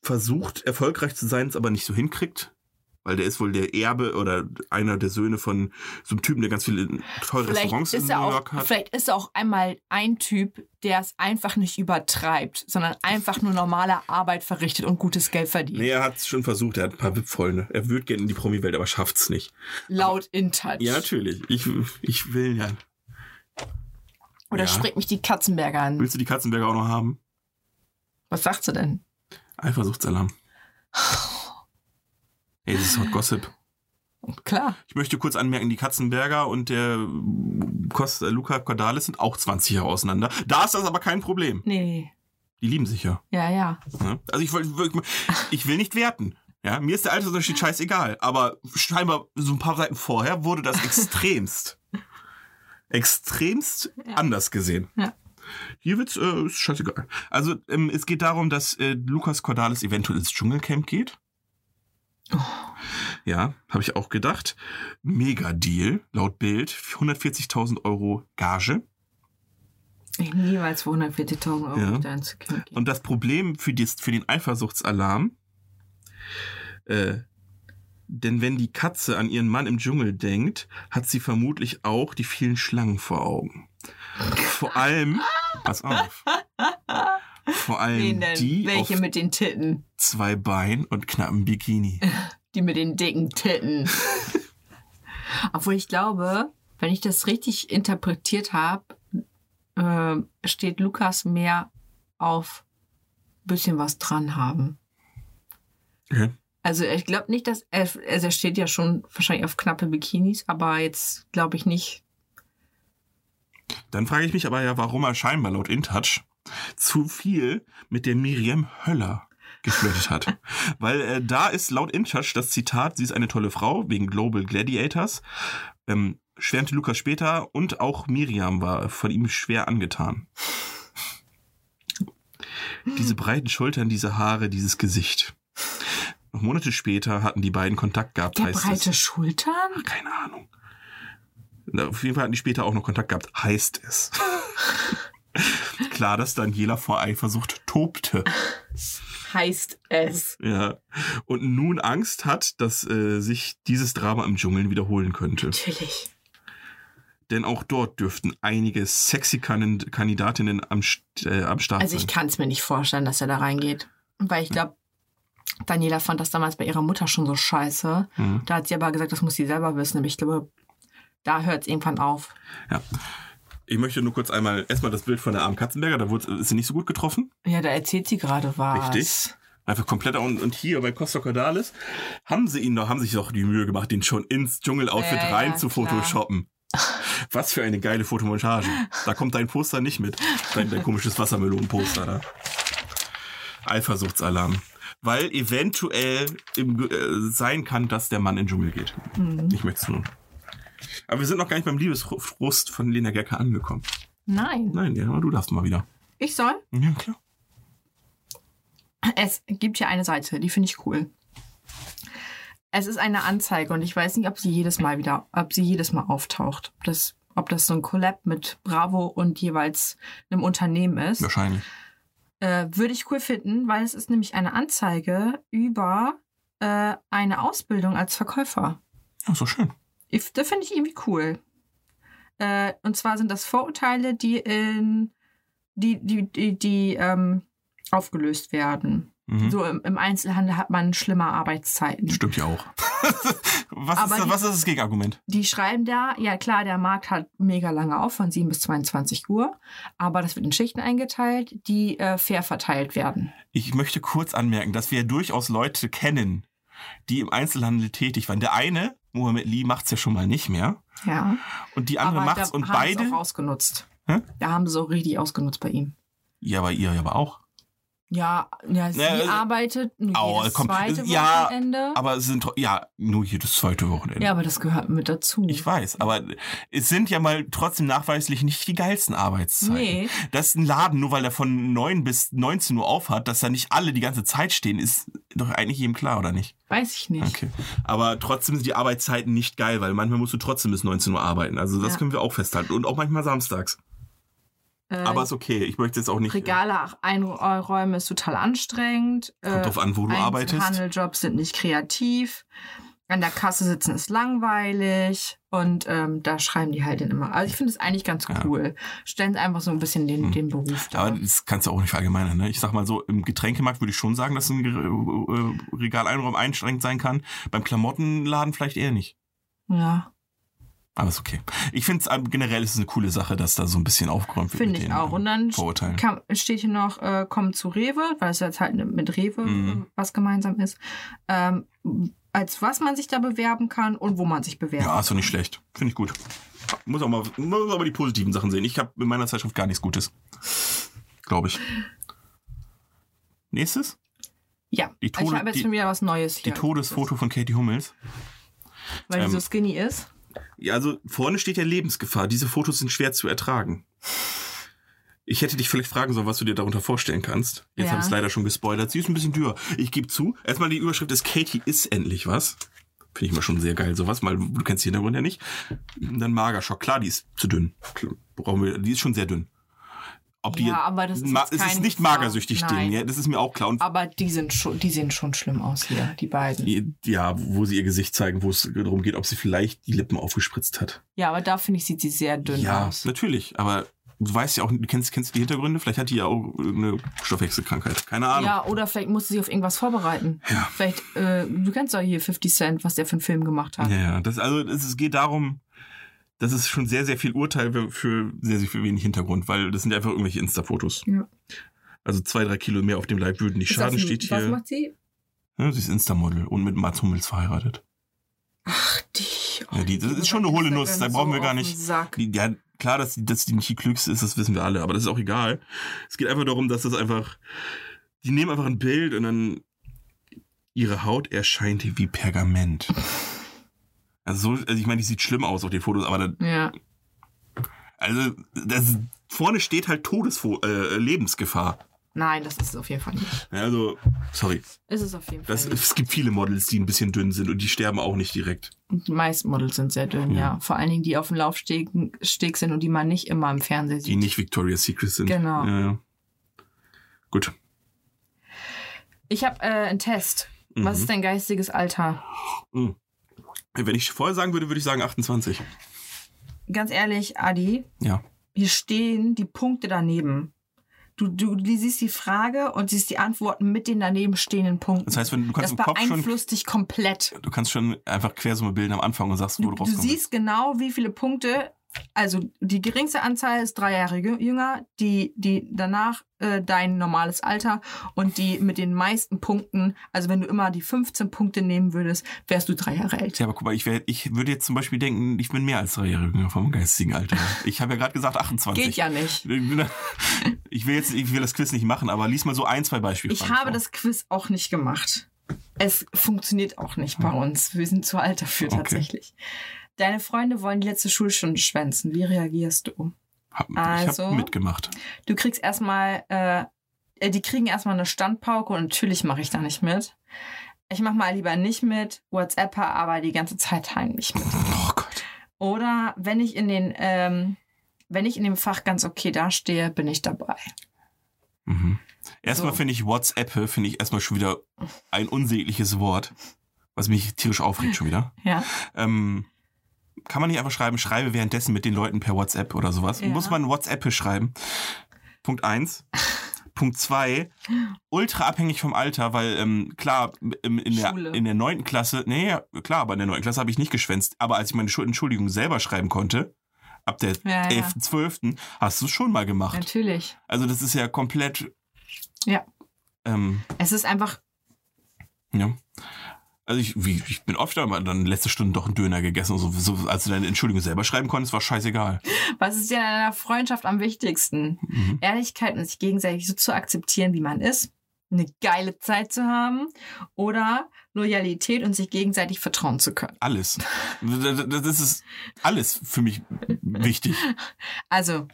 versucht, erfolgreich zu sein, es aber nicht so hinkriegt. Weil der ist wohl der Erbe oder einer der Söhne von so einem Typen, der ganz viele teure Vielleicht Restaurants in New er auch, York hat. vielleicht ist er auch einmal ein Typ, der es einfach nicht übertreibt, sondern einfach nur normale Arbeit verrichtet und gutes Geld verdient. Nee, er hat es schon versucht, er hat ein paar VIP-Freunde. Er würde gerne in die Promi-Welt, aber schafft's nicht. Laut InTouch. Ja, natürlich. Ich, ich will ja. Oder Ja. springt mich die Katzenberger an. Willst du die Katzenberger auch noch haben? Was sagt sie denn? Eifersuchtsalarm. Hey, das ist Hot Gossip. Klar. Ich möchte kurz anmerken, die Katzenberger und der Costa, Luca Cordalis sind auch 20 Jahre auseinander. Da ist das aber kein Problem. Nee. Die lieben sich ja. Ja, ja. Also ich, ich will nicht werten. Ja, mir ist der Altersunterschied scheißegal. Aber scheinbar so ein paar Seiten vorher wurde das extremst, extremst anders gesehen. Ja. Hier wird's äh, scheißegal. Also ähm, es geht darum, dass äh, Lukas Cordalis eventuell ins Dschungelcamp geht. Ja, habe ich auch gedacht. Mega Deal, laut Bild. 140.000 Euro Gage. Ich niemals für 140.000 Euro Ja. da ins Kino gehen. Und das Problem für, dies, für den Eifersuchtsalarm, äh, denn wenn die Katze an ihren Mann im Dschungel denkt, hat sie vermutlich auch die vielen Schlangen vor Augen. Vor allem, pass auf, vor allem die Welche mit den Titten? zwei Beinen und knappen Bikini. Die mit den dicken Titten. Obwohl ich glaube, wenn ich das richtig interpretiert habe, äh, steht Lukas mehr auf bisschen was dran haben. Okay. Also ich glaube nicht, dass er, also er steht ja schon wahrscheinlich auf knappe Bikinis, aber jetzt glaube ich nicht. Dann frage ich mich aber ja, warum er scheinbar laut InTouch zu viel mit der Miriam Höller geflirtet hat. Weil äh, da ist laut InTouch das Zitat, sie ist eine tolle Frau, wegen Global Gladiators. Ähm, schwärmte Lukas später und auch Miriam war von ihm schwer angetan. Diese breiten Schultern, diese Haare, dieses Gesicht. Noch Monate später hatten die beiden Kontakt gehabt, Der heißt breite es. Schultern? Keine Ahnung. Auf jeden Fall hatten die später auch noch Kontakt gehabt, heißt es. Klar, dass Daniela vor Eifersucht tobte. Heißt es. Ja. Und nun Angst hat, dass äh, sich dieses Drama im Dschungel wiederholen könnte. Natürlich. Denn auch dort dürften einige sexy Kan- Kandidatinnen am, äh, am Start Also ich sein. kann es mir nicht vorstellen, dass er da reingeht. Weil ich glaube, Daniela fand das damals bei ihrer Mutter schon so scheiße. Mhm. Da hat sie aber gesagt, das muss sie selber wissen. Aber ich glaube, da hört es irgendwann auf. Ja. Ich möchte nur kurz einmal erstmal das Bild von der armen Katzenberger, da wurde, ist sie nicht so gut getroffen. Ja, da erzählt sie gerade was. Richtig. Einfach komplett und, und hier bei Costa Cordalis haben sie ihn doch, haben sich doch die Mühe gemacht, den schon ins Dschungeloutfit Ja, ja, rein zu klar. photoshoppen. Was für eine geile Fotomontage. Da kommt dein Poster nicht mit. Dein, dein komisches Wassermelonenposter da. Eifersuchtsalarm. Weil eventuell im, äh, sein kann, dass der Mann in den Dschungel geht. Mhm. Ich möchte es nur. Aber wir sind noch gar nicht beim Liebesfrust von Lena Gerke angekommen. Nein. Nein, ja, du darfst mal wieder. Ich soll? Ja, klar. Es gibt hier eine Seite, die finde ich cool. Es ist eine Anzeige und ich weiß nicht, ob sie jedes Mal wieder, ob sie jedes Mal auftaucht. Ob das, ob das so ein Collab mit Bravo und jeweils einem Unternehmen ist. Wahrscheinlich. Äh, würde ich cool finden, weil es ist nämlich eine Anzeige über äh, eine Ausbildung als Verkäufer. Ja, so schön. Das finde ich irgendwie cool. Äh, und zwar sind das Vorurteile, die in die, die, die, die ähm, aufgelöst werden. Mhm. So im, im Einzelhandel hat man schlimme Arbeitszeiten. Stimmt ja auch. was, Aber ist, die- was ist das Gegenargument? Die schreiben da, ja klar, der Markt hat mega lange auf, von 7 bis 22 Uhr, aber das wird in Schichten eingeteilt, die äh, fair verteilt werden. Ich möchte kurz anmerken, dass wir durchaus Leute kennen, die im Einzelhandel tätig waren. Der eine, Mohammed Lee, macht's ja schon mal nicht mehr. Ja. Und die andere aber macht's da und haben sie es beide. auch ausgenutzt. Hä? Da haben sie es auch richtig ausgenutzt bei ihm. Ja, bei ihr aber auch. Ja, ja sie äh, arbeitet nur au, jedes komm, zweite ja, Wochenende. Aber es sind ja nur jedes zweite Wochenende. ja, aber das gehört mit dazu. Ich weiß, aber es sind ja mal trotzdem nachweislich nicht die geilsten Arbeitszeiten. Nee. Dass ein Laden, nur weil er von 9 bis 19 Uhr auf hat, dass da nicht alle die ganze Zeit stehen, ist doch eigentlich jedem klar, oder nicht? Weiß ich nicht. Okay. Aber trotzdem sind die Arbeitszeiten nicht geil, weil manchmal musst du trotzdem bis 19 Uhr arbeiten. Also das Ja. können wir auch festhalten. Und auch manchmal samstags. Äh, Aber ist okay. Ich möchte jetzt auch nicht. Regale einräumen ist total anstrengend. Äh, Kommt drauf an, wo du arbeitest. Handeljobs sind nicht kreativ. An der Kasse sitzen ist langweilig. Und ähm, da schreiben die halt dann immer. Also ich finde es eigentlich ganz Ja. cool. Stellen sie einfach so ein bisschen den, Hm. den Beruf dar. Aber das kannst du auch nicht verallgemeinern. Ne? Ich sag mal so, im Getränkemarkt würde ich schon sagen, dass ein äh, Regaleinraum einschränkend sein kann. Beim Klamottenladen vielleicht eher nicht. ja, Aber ist okay. Ich finde es generell ist es eine coole Sache, dass da so ein bisschen aufgeräumt wird. finde ich auch. Und dann kam, steht hier noch, äh, kommt zu Rewe, weil es jetzt halt mit Rewe Mhm. äh, was gemeinsam ist. Ähm, als was man sich da bewerben kann und wo man sich bewerben Ja, ist doch nicht schlecht. Finde ich gut. Muss auch mal, muss aber die positiven Sachen sehen. Ich habe in meiner Zeitschrift gar nichts Gutes. Glaube ich. Nächstes? Ja, Die ich Tode- habe jetzt die- schon wieder was Neues Die hier. Todesfoto von Katie Hummels. Weil die ähm, so skinny ist. Ja, also vorne steht ja Lebensgefahr. Diese Fotos sind schwer zu ertragen. Ich hätte dich vielleicht fragen sollen, was du dir darunter vorstellen kannst. Jetzt Ja. habe ich es leider schon gespoilert. Sie ist ein bisschen dürr. Ich gebe zu. Erstmal die Überschrift ist Katie ist endlich was. Finde ich mal schon sehr geil, sowas, weil du kennst den Hintergrund ja nicht. Dann Magerschock. Klar, die ist zu dünn. Brauchen wir, die ist schon sehr dünn. Ob die Ja, aber das ist es ist nicht Gefahr. magersüchtig Nein. Ding, ja, das ist mir auch klar. Und Aber die sind schon, die sehen schon schlimm aus hier, die beiden. ja, wo sie ihr Gesicht zeigen, wo es darum geht, ob sie vielleicht die Lippen aufgespritzt hat. Ja, aber da finde ich, sieht sie sehr dünn ja, aus. natürlich, aber du weißt ja auch, du kennst, kennst die Hintergründe, vielleicht hat die ja auch eine Stoffwechselkrankheit. Keine Ahnung. Ja, oder vielleicht muss sie auf irgendwas vorbereiten. Ja. Vielleicht, äh, du kennst doch hier 50 Cent, was der für einen Film gemacht hat. Ja, ja. Das, also es geht darum, das ist schon sehr, sehr viel Urteil für- für sehr, sehr viel wenig Hintergrund, weil das sind ja einfach irgendwelche Insta-Fotos. Ja. Also zwei, drei Kilo mehr auf dem Leib würden nicht Ist schaden, ein- steht Was hier. macht sie? Ja, sie ist Insta-Model und mit Mats Hummels verheiratet. Ach, die. oh, Ja, die- das geht ist schon eine hohle Nuss, da brauchen wir so gar auf nicht-. Die, ja, klar, dass, die- dass die nicht die klügste ist, das wissen wir alle, aber das ist auch egal. Es geht einfach darum, dass das einfach, die nehmen einfach ein Bild und dann ihre Haut erscheint wie Pergament. Also, so, also ich meine, die sieht schlimm aus auf den Fotos, aber da, Ja. also das, vorne steht halt Todesfo äh, Lebensgefahr. Nein, das ist es auf jeden Fall nicht. Also, sorry, Ist es auf jeden Fall das, nicht. es gibt viele Models, die ein bisschen dünn sind und die sterben auch nicht direkt. Und Die meisten Models sind sehr dünn, Ja. ja. Vor allen Dingen, die auf dem Laufsteg Steg sind und die man nicht immer im Fernsehen Die sieht. nicht Victoria's Secret sind. Genau. Ja, ja. Gut. Ich habe äh, einen Test. Mhm. Was ist dein geistiges Alter? Mhm. Wenn ich vorher sagen würde, würde ich sagen 28. Ganz ehrlich, Adi, Ja. hier stehen die Punkte daneben. Du, du, du siehst die Frage und siehst die Antworten mit den daneben stehenden Punkten. Das heißt, wenn du kannst das im Kopf schon, beeinflusst dich komplett. du kannst schon einfach Quersumme bilden am Anfang und sagst, wo Du, du du rauskommst. siehst genau, wie viele Punkte. Also die geringste Anzahl ist drei Jahre jü- jünger, die, die danach äh, dein normales Alter und die mit den meisten Punkten, also wenn du immer die 15 Punkte nehmen würdest, wärst du drei Jahre älter. Ja, aber guck mal, ich, wär, ich würde jetzt zum Beispiel denken, ich bin mehr als drei Jahre jünger vom geistigen Alter. Ich habe ja gerade gesagt 28. Geht ja nicht. Ich will jetzt, ich will das Quiz nicht machen, aber lies mal so ein, zwei Beispiele. Ich habe das Quiz auch nicht gemacht. Es funktioniert auch nicht bei uns. Wir sind zu alt dafür Okay. tatsächlich. Deine Freunde wollen die letzte Schulstunde schwänzen. Wie reagierst du? Hab, ich Also- habe mitgemacht. Du kriegst erstmal, äh, äh, die kriegen erstmal eine Standpauke und natürlich mache ich da nicht mit. Ich mache mal lieber nicht mit, WhatsApper aber die ganze Zeit heimlich mit. Oh Gott. Oder wenn ich in den, ähm, wenn ich in dem Fach ganz okay dastehe, bin ich dabei. Mhm. Erstmal So. finde ich WhatsApp, finde ich erstmal schon wieder ein unsägliches Wort, was mich tierisch aufregt schon wieder. Ja. Ähm, kann man nicht einfach schreiben, schreibe währenddessen mit den Leuten per WhatsApp oder sowas? Ja. Muss man WhatsApp schreiben? Punkt eins. Punkt zwei, ultra abhängig vom Alter, weil ähm, klar, in der, in der neunten Klasse, nee, ja, klar, aber in der neunten Klasse habe ich nicht geschwänzt. Aber als ich meine Schuld- Entschuldigung selber schreiben konnte, ab der Ja, ja. 11., 12., hast du es schon mal gemacht. Natürlich. Also das ist ja komplett, Ja. ähm, Es ist einfach, ja. Also ich, wie, ich bin oft einmal dann letzte Stunde doch einen Döner gegessen und so, so als du deine Entschuldigung selber schreiben konntest, war scheißegal. was ist dir in einer Freundschaft am wichtigsten? Mhm. Ehrlichkeit und sich gegenseitig so zu akzeptieren, wie man ist, eine geile Zeit zu haben oder Loyalität und sich gegenseitig vertrauen zu können. Alles. Das ist alles für mich wichtig. Also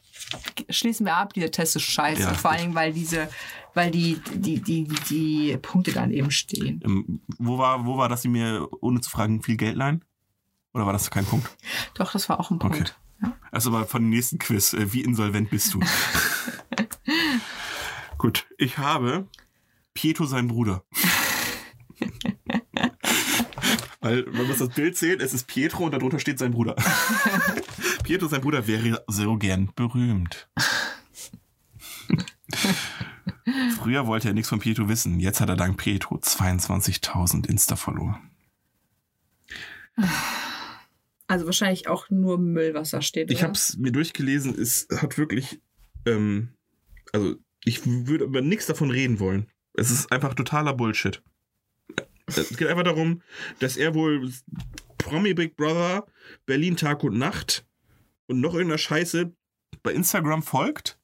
schließen wir ab, dieser Test ist scheiße, Ja, vor allem weil diese, weil die, die, die, die Punkte dann eben stehen. Ähm, wo, war, wo war, dass sie mir, ohne zu fragen, viel Geld leihen? Oder war das kein Punkt? Doch, das war auch ein Okay. Punkt. Also aber von dem nächsten Quiz. Äh, Wie insolvent bist du? Gut, ich habe Pietro seinen Bruder. Weil, wenn man das Bild sieht, es ist Pietro und darunter steht sein Bruder. Pietro, sein Bruder, wäre so gern berühmt. Früher wollte er nichts von Pietro wissen. Jetzt hat er dank Pietro 22.000 Insta-Follower. Also wahrscheinlich auch nur Müll, was da steht. Ich habe es mir durchgelesen, es hat wirklich, ähm, also ich würde über nichts davon reden wollen. Es ist einfach totaler Bullshit. Es geht einfach darum, dass er wohl Promi Big Brother, Berlin Tag und Nacht und noch irgendeiner Scheiße bei Instagram folgt.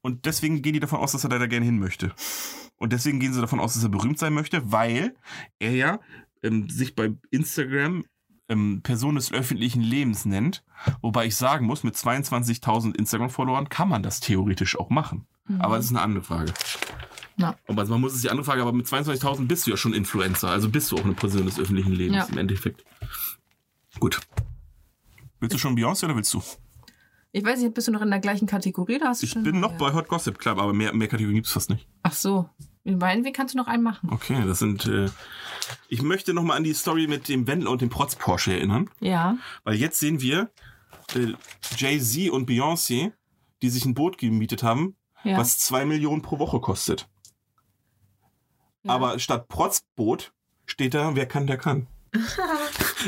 Und deswegen gehen die davon aus, dass er da, gerne hin möchte. Und deswegen gehen sie davon aus, dass er berühmt sein möchte, weil er ja ähm, sich bei Instagram ähm, Person des öffentlichen Lebens nennt. Wobei ich sagen muss, mit 22.000 Instagram-Followern kann man das theoretisch auch machen. Aber das ist eine andere Frage. Ja. Aber also man muss es die andere Frage, aber mit 22.000 bist du ja schon Influencer. Also bist du auch eine Person des öffentlichen Lebens Ja. im Endeffekt. Gut. Willst du schon Beyoncé oder willst du? Ich weiß nicht, bist du noch in der gleichen Kategorie oder hast du Ich schon? bin noch bei Hot Gossip Club, aber mehr, mehr Kategorien gibt's fast nicht. Ach so. Meinetwegen kannst du noch einen machen. Okay, das sind. Äh, ich möchte noch mal an die Story mit dem Wendler und dem Protz Porsche erinnern, Ja. weil jetzt sehen wir äh, Jay-Z und Beyoncé, die sich ein Boot gemietet haben, ja. was zwei Millionen pro Woche kostet. Ja. Aber statt Protzboot steht da, wer kann, der kann.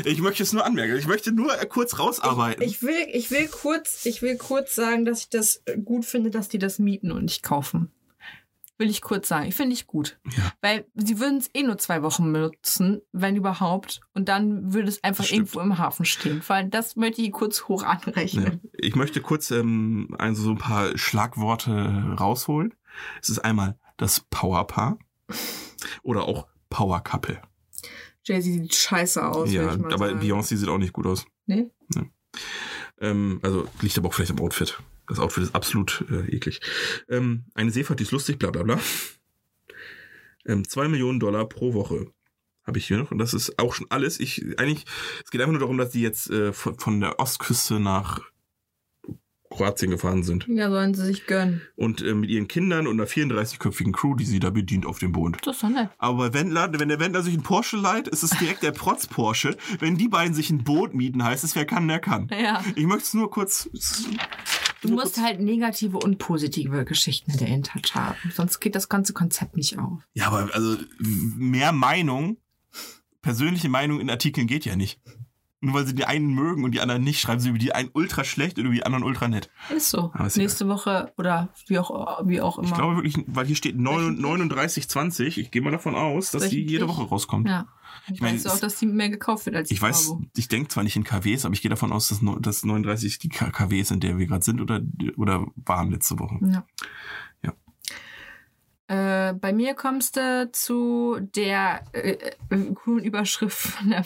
ich möchte es nur anmerken. Ich möchte nur kurz rausarbeiten. Ich will, ich will kurz, ich will kurz sagen, dass ich das gut finde, dass die das mieten und nicht kaufen. Will ich kurz sagen. Ich finde ich gut. Ja. Weil sie würden es eh nur zwei Wochen benutzen, wenn überhaupt. Und dann würde es einfach irgendwo im Hafen stehen. Weil das möchte ich kurz hoch Ja. anrechnen. Ich möchte kurz ähm, also so ein paar Schlagworte rausholen. Es ist einmal das Powerpaar oder auch Power Couple. Jay-Z sieht scheiße aus. ja, aber sagen. Beyoncé sieht auch nicht gut aus. Nee? Ähm, also liegt aber auch vielleicht am Outfit. Das Outfit ist absolut äh, eklig. Ähm, eine Seefahrt, die ist lustig, bla bla bla. Ähm, zwei Millionen Dollar pro Woche habe ich hier noch. Und das ist auch schon alles. Ich eigentlich, es geht einfach nur darum, dass die jetzt äh, von, von der Ostküste nach Kroatien gefahren sind. Ja, sollen sie sich gönnen. Und äh, mit ihren Kindern und einer 34-köpfigen Crew, die sie da bedient auf dem Boot. Das ist doch nett. Aber bei Wendler, wenn der Wendler sich einen Porsche leiht, ist es direkt der Protz Porsche. Wenn die beiden sich ein Boot mieten, heißt es, wer kann, der kann. Ja. Ich möchte es nur kurz. Du musst halt negative und positive Geschichten in der InTouch haben. Sonst geht das ganze Konzept nicht auf. Ja, aber also mehr Meinung, persönliche Meinung in Artikeln geht ja nicht. Nur weil sie die einen mögen und die anderen nicht, schreiben sie über die einen ultra schlecht und über die anderen ultra nett. Ist so. Ist Nächste Woche oder wie auch, wie auch immer. Ich glaube wirklich, weil hier steht 39,20. Ich gehe mal davon aus, dass die jede? Woche rauskommt. ja. Ich, Ich meine, weiß auch, dass die mehr gekauft wird als Ich weiß, Bravo. ich denke zwar nicht in KWs, aber ich gehe davon aus, dass, dass 39 die KWs, in der wir gerade sind oder, oder waren letzte Woche. Ja. Äh, bei mir kommst du zu der äh, äh, coolen Überschrift von der,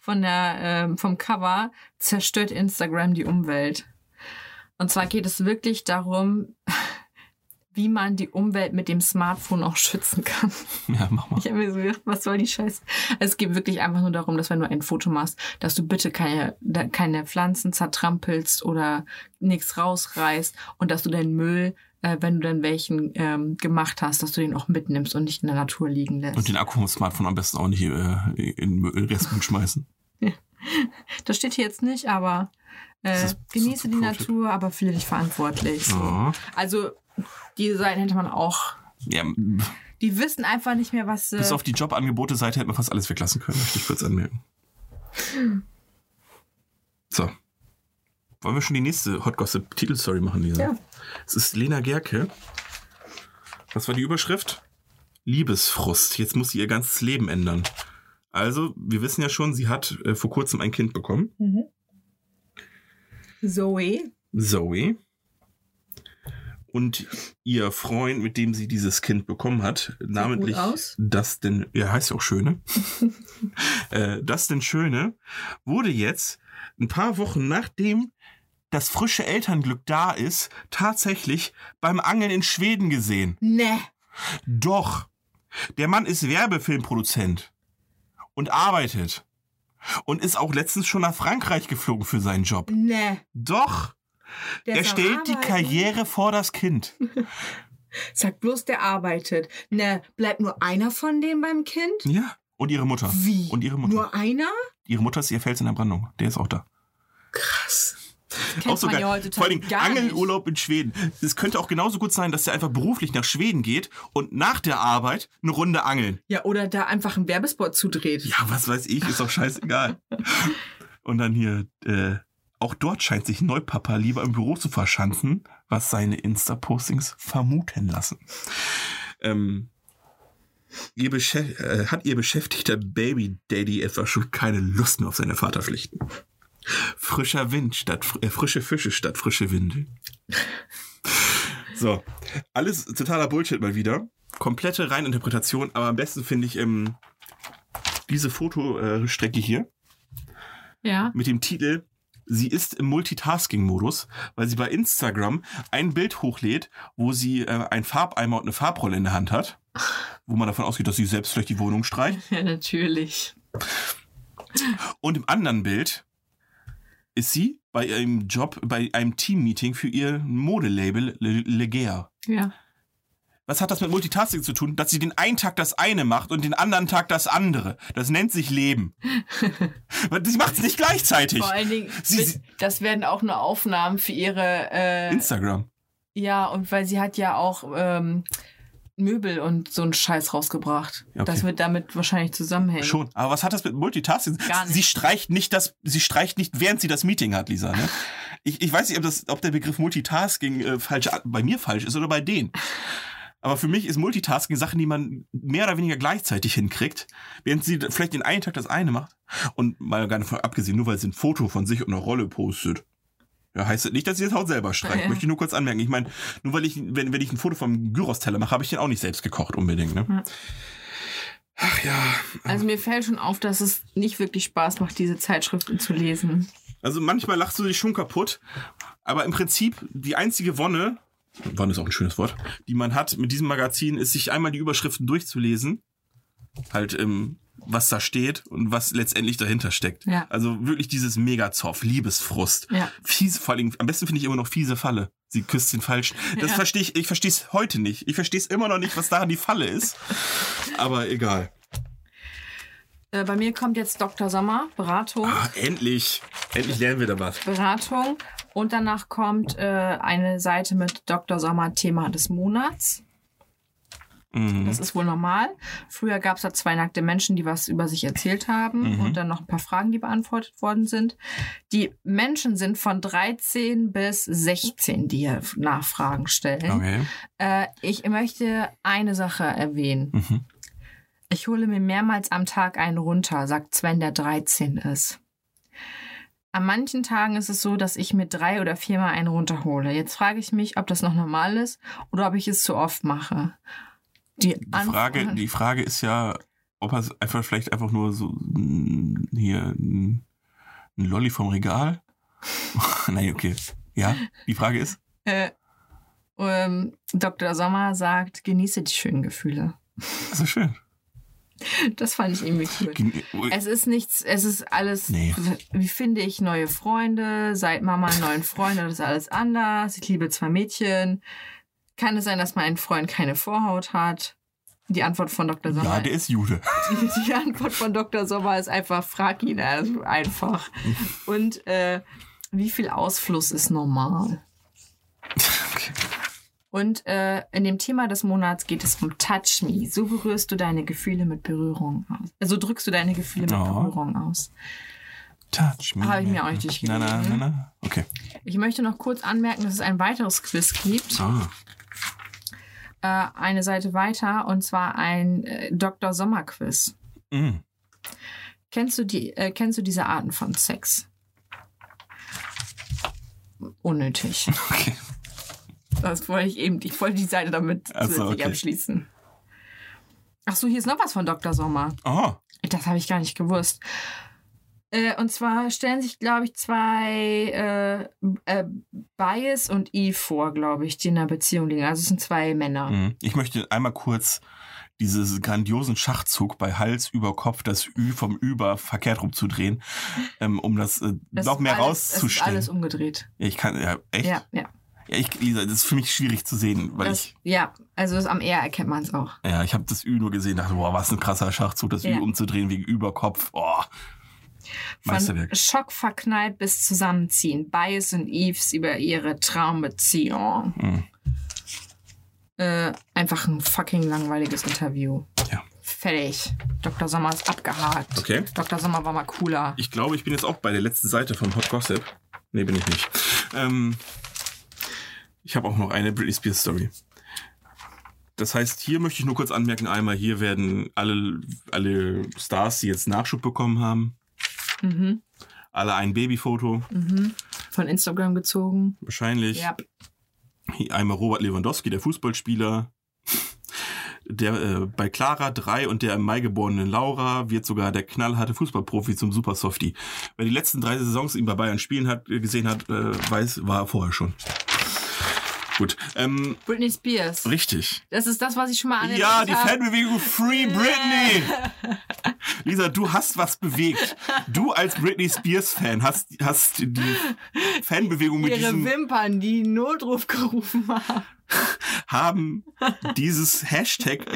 von der, ähm, vom Cover Zerstört Instagram die Umwelt. Und zwar geht es wirklich darum, wie man die Umwelt mit dem Smartphone auch schützen kann. Ja, mach mal. Ich habe mir so gedacht, was soll die Scheiße? Es geht wirklich einfach nur darum, dass wenn du ein Foto machst, dass du bitte keine, keine Pflanzen zertrampelst oder nichts rausreißt und dass du deinen Müll, äh, wenn du dann welchen ähm, gemacht hast, dass du den auch mitnimmst und nicht in der Natur liegen lässt. Und den Akku vom Smartphone am besten auch nicht äh, in den Restmüll schmeißen. das steht hier jetzt nicht, aber äh, ist genieße die. Natur, aber fühle dich verantwortlich. So. Also diese Seiten hätte man auch. ja, Die wissen einfach nicht mehr, was. Äh, bis auf die Jobangebote-Seite hätte man fast alles weglassen können, möchte ich kurz anmerken. So. Wollen wir schon die nächste Hot Gossip Titelstory machen, Lisa? Ja. Es ist Lena Gerke. Was war die Überschrift? Liebesfrust. Jetzt muss sie ihr ganzes Leben ändern. Also, wir wissen ja schon, sie hat äh, vor kurzem ein Kind bekommen. Zoe. Zoe. Und ihr Freund, mit dem sie dieses Kind bekommen hat, namentlich aus. Dustin, ja, heißt ja auch Schöne. äh, Dustin Schöne wurde jetzt ein paar Wochen nachdem das frische Elternglück da ist, tatsächlich beim Angeln in Schweden gesehen. Ne. Doch. Der Mann ist Werbefilmproduzent und arbeitet. Und ist auch letztens schon nach Frankreich geflogen für seinen Job. Ne. Doch. Der er stellt die Arbeiten. Karriere vor das Kind. Sag bloß, der arbeitet. Ne, bleibt nur einer von denen beim Kind? Ja. Und ihre Mutter. Wie? Und ihre Mutter. Nur einer? Ihre Mutter ist ihr Fels in der Brandung. Der ist auch da. Krass. Auch so geil. ja Vor nicht. Angelurlaub in Schweden. Es könnte auch genauso gut sein, dass er einfach beruflich nach Schweden geht und nach der Arbeit eine Runde angeln. Ja, oder da einfach einen Werbespot zudreht. Ja, was weiß ich, ist doch scheißegal. und dann hier, äh, auch dort scheint sich Neupapa lieber im Büro zu verschanzen, was seine Insta-Postings vermuten lassen. Ähm, ihr äh, hat ihr beschäftigter Baby-Daddy etwa schon keine Lust mehr auf seine Vaterpflichten? Frischer Wind statt äh, frische Fische statt frische Windel. So, alles totaler Bullshit mal wieder. Komplette Reininterpretation, aber am besten finde ich ähm, diese Fotostrecke hier Ja. mit dem Titel Sie ist im Multitasking-Modus, weil sie bei Instagram ein Bild hochlädt, wo sie äh, ein Farbeimer und eine Farbrolle in der Hand hat, wo man davon ausgeht, dass sie selbst vielleicht die Wohnung streicht. Ja, natürlich. Und im anderen Bild ist sie bei einem Job, bei einem Teammeeting für ihr Modelabel Le- Leger. Ja. Was hat das mit Multitasking zu tun? Dass sie den einen Tag das eine macht und den anderen Tag das andere. Das nennt sich Leben. sie macht es nicht gleichzeitig. Vor allen Dingen, Sie- das werden auch nur Aufnahmen für ihre, äh, Instagram. ja, und weil sie hat ja auch ähm, Möbel und so einen Scheiß rausgebracht. Okay. Das wird damit wahrscheinlich zusammenhängen. Schon. Aber was hat das mit Multitasking? Gar nicht. Sie streicht nicht das, sie streicht nicht, während sie das Meeting hat, Lisa. Ne? Ich, ich weiß nicht, ob, das, ob der Begriff Multitasking äh, falsch, bei mir falsch ist oder bei denen. Aber für mich ist Multitasking Sachen, die man mehr oder weniger gleichzeitig hinkriegt, während sie vielleicht den einen Tag das eine macht. Und mal gar nicht von abgesehen, nur weil sie ein Foto von sich und einer Rolle postet. Ja, heißt das nicht, dass sie das Haut selber streicht. Ja. Möchte ich nur kurz anmerken. Ich meine, nur weil ich, wenn, wenn ich ein Foto vom Gyros-Teller mache, habe ich den auch nicht selbst gekocht unbedingt. Ne? Ja. Ach ja. Also mir fällt schon auf, dass es nicht wirklich Spaß macht, diese Zeitschriften zu lesen. Also manchmal lachst du dich schon kaputt, aber im Prinzip die einzige Wonne, Wonne ist auch ein schönes Wort, die man hat mit diesem Magazin, ist sich einmal die Überschriften durchzulesen, halt ähm, was da steht und was letztendlich dahinter steckt. Ja. Also wirklich dieses Megazoff, Liebesfrust. Ja. Fiese, vor allem, am besten finde ich immer noch fiese Falle. Sie küsst den Falschen. Das Ja. verstehe ich, ich verstehe es heute nicht. Ich verstehe es immer noch nicht, was daran die Falle ist. Aber egal. Äh, bei mir kommt jetzt Dr. Sommer, Beratung. Ah, endlich. Endlich lernen wir da was. Beratung. Und danach kommt äh, eine Seite mit Dr. Sommer, Thema des Monats. Mhm. Das ist wohl normal. Früher gab es da zwei nackte Menschen, die was über sich erzählt haben Mhm. und dann noch ein paar Fragen, die beantwortet worden sind. Die Menschen sind von 13 bis 16, die hier Nachfragen stellen. Okay. Äh, ich möchte eine Sache erwähnen. Mhm. Ich hole mir mehrmals am Tag einen runter, sagt Sven, der 13 ist. An manchen Tagen ist es so, dass ich mir drei oder viermal einen runterhole. Jetzt frage ich mich, ob das noch normal ist oder ob ich es zu oft mache. Die, Die Frage, die Frage ist ja, ob er einfach vielleicht einfach nur so mm, hier ein, ein Lolli vom Regal. Nein, okay. Ja, die Frage ist. äh, ähm, Dr. Sommer sagt, genieße die schönen Gefühle. Das ist schön. Das fand ich irgendwie cool. Gen- Es ist nichts, es ist alles, Nee. wie finde ich neue Freunde, seit Mama einen neuen Freund, das ist alles anders. Ich liebe zwei Mädchen. Kann es sein, dass mein Freund keine Vorhaut hat? Die Antwort von Dr. Sommer. Ja, der ist Jude. die, die Antwort von Dr. Sommer ist einfach, frag ihn also einfach. Und äh, wie viel Ausfluss ist normal? Okay. Und äh, in dem Thema des Monats geht es um Touch Me. So berührst du deine Gefühle mit Berührung aus. Also drückst du deine Gefühle mit Ja. Berührung aus. Touch me. Habe ich mir auch nicht Na, na, na, durchgelesen. na. Okay. Ich möchte noch kurz anmerken, dass es ein weiteres Quiz gibt. Ah. Äh, eine Seite weiter und zwar ein äh, Dr. Sommer Quiz. Mm. Kennst du die? Äh, kennst du diese Arten von Sex? Unnötig. Okay. Das wollte ich eben. Ich wollte die Seite damit so, zusätzlich okay. abschließen. Ach so, hier ist noch was von Dr. Sommer. Oh. Das habe ich gar nicht gewusst. Äh, und zwar stellen sich, glaube ich, zwei äh, äh, Bias und Eve vor, glaube ich, die in einer Beziehung liegen. Also es sind zwei Männer. Mm. Ich möchte einmal kurz dieses grandiosen Schachzug bei Hals über Kopf, das Ü vom Über verkehrt rumzudrehen, ähm, um das, äh, Das noch mehr alles, Das ist rauszustellen. alles umgedreht. Ich kann, ja, echt? Ja, ja. Ja, ich, Lisa, das ist für mich schwierig zu sehen, weil Das, ich, ja, also das am R erkennt man es auch. ja, ich habe das Ü nur gesehen, dachte, boah, was ein krasser Schachzug, das Ja. Ü umzudrehen wegen Überkopf, oh, Von Meisterwerk. Schock verknallt bis Zusammenziehen. Bias und Eves über ihre Traumbeziehung. Mhm. Äh, einfach ein fucking langweiliges Interview. Ja. Fertig. Dr. Sommer ist abgehakt. Okay. Dr. Sommer war mal cooler. Ich glaube, ich bin jetzt auch bei der letzten Seite von Hot Gossip. Nee, bin ich nicht. Ähm, ich habe auch noch eine Britney Spears Story. Das heißt, hier möchte ich nur kurz anmerken, einmal hier werden alle, alle Stars, die jetzt Nachschub bekommen haben, Mhm. alle ein Babyfoto, Mhm. Von Instagram gezogen. wahrscheinlich. Ja. Einmal Robert Lewandowski, der Fußballspieler. Der äh, bei Clara 3 und der im Mai geborenen Laura wird sogar der knallharte Fußballprofi zum Supersoftie. Wer die letzten drei Saisons ihn bei Bayern spielen hat, äh, gesehen hat, äh, weiß, war er vorher schon. Gut. Ähm, Britney Spears. richtig. Das ist das, was ich schon mal anerkannt Ja, die habe. Fanbewegung Free Britney. Lisa, du hast was bewegt. Du als Britney Spears-Fan hast, hast die Fanbewegung mit Ihre Wimpern, die Notruf gerufen haben. haben dieses Hashtag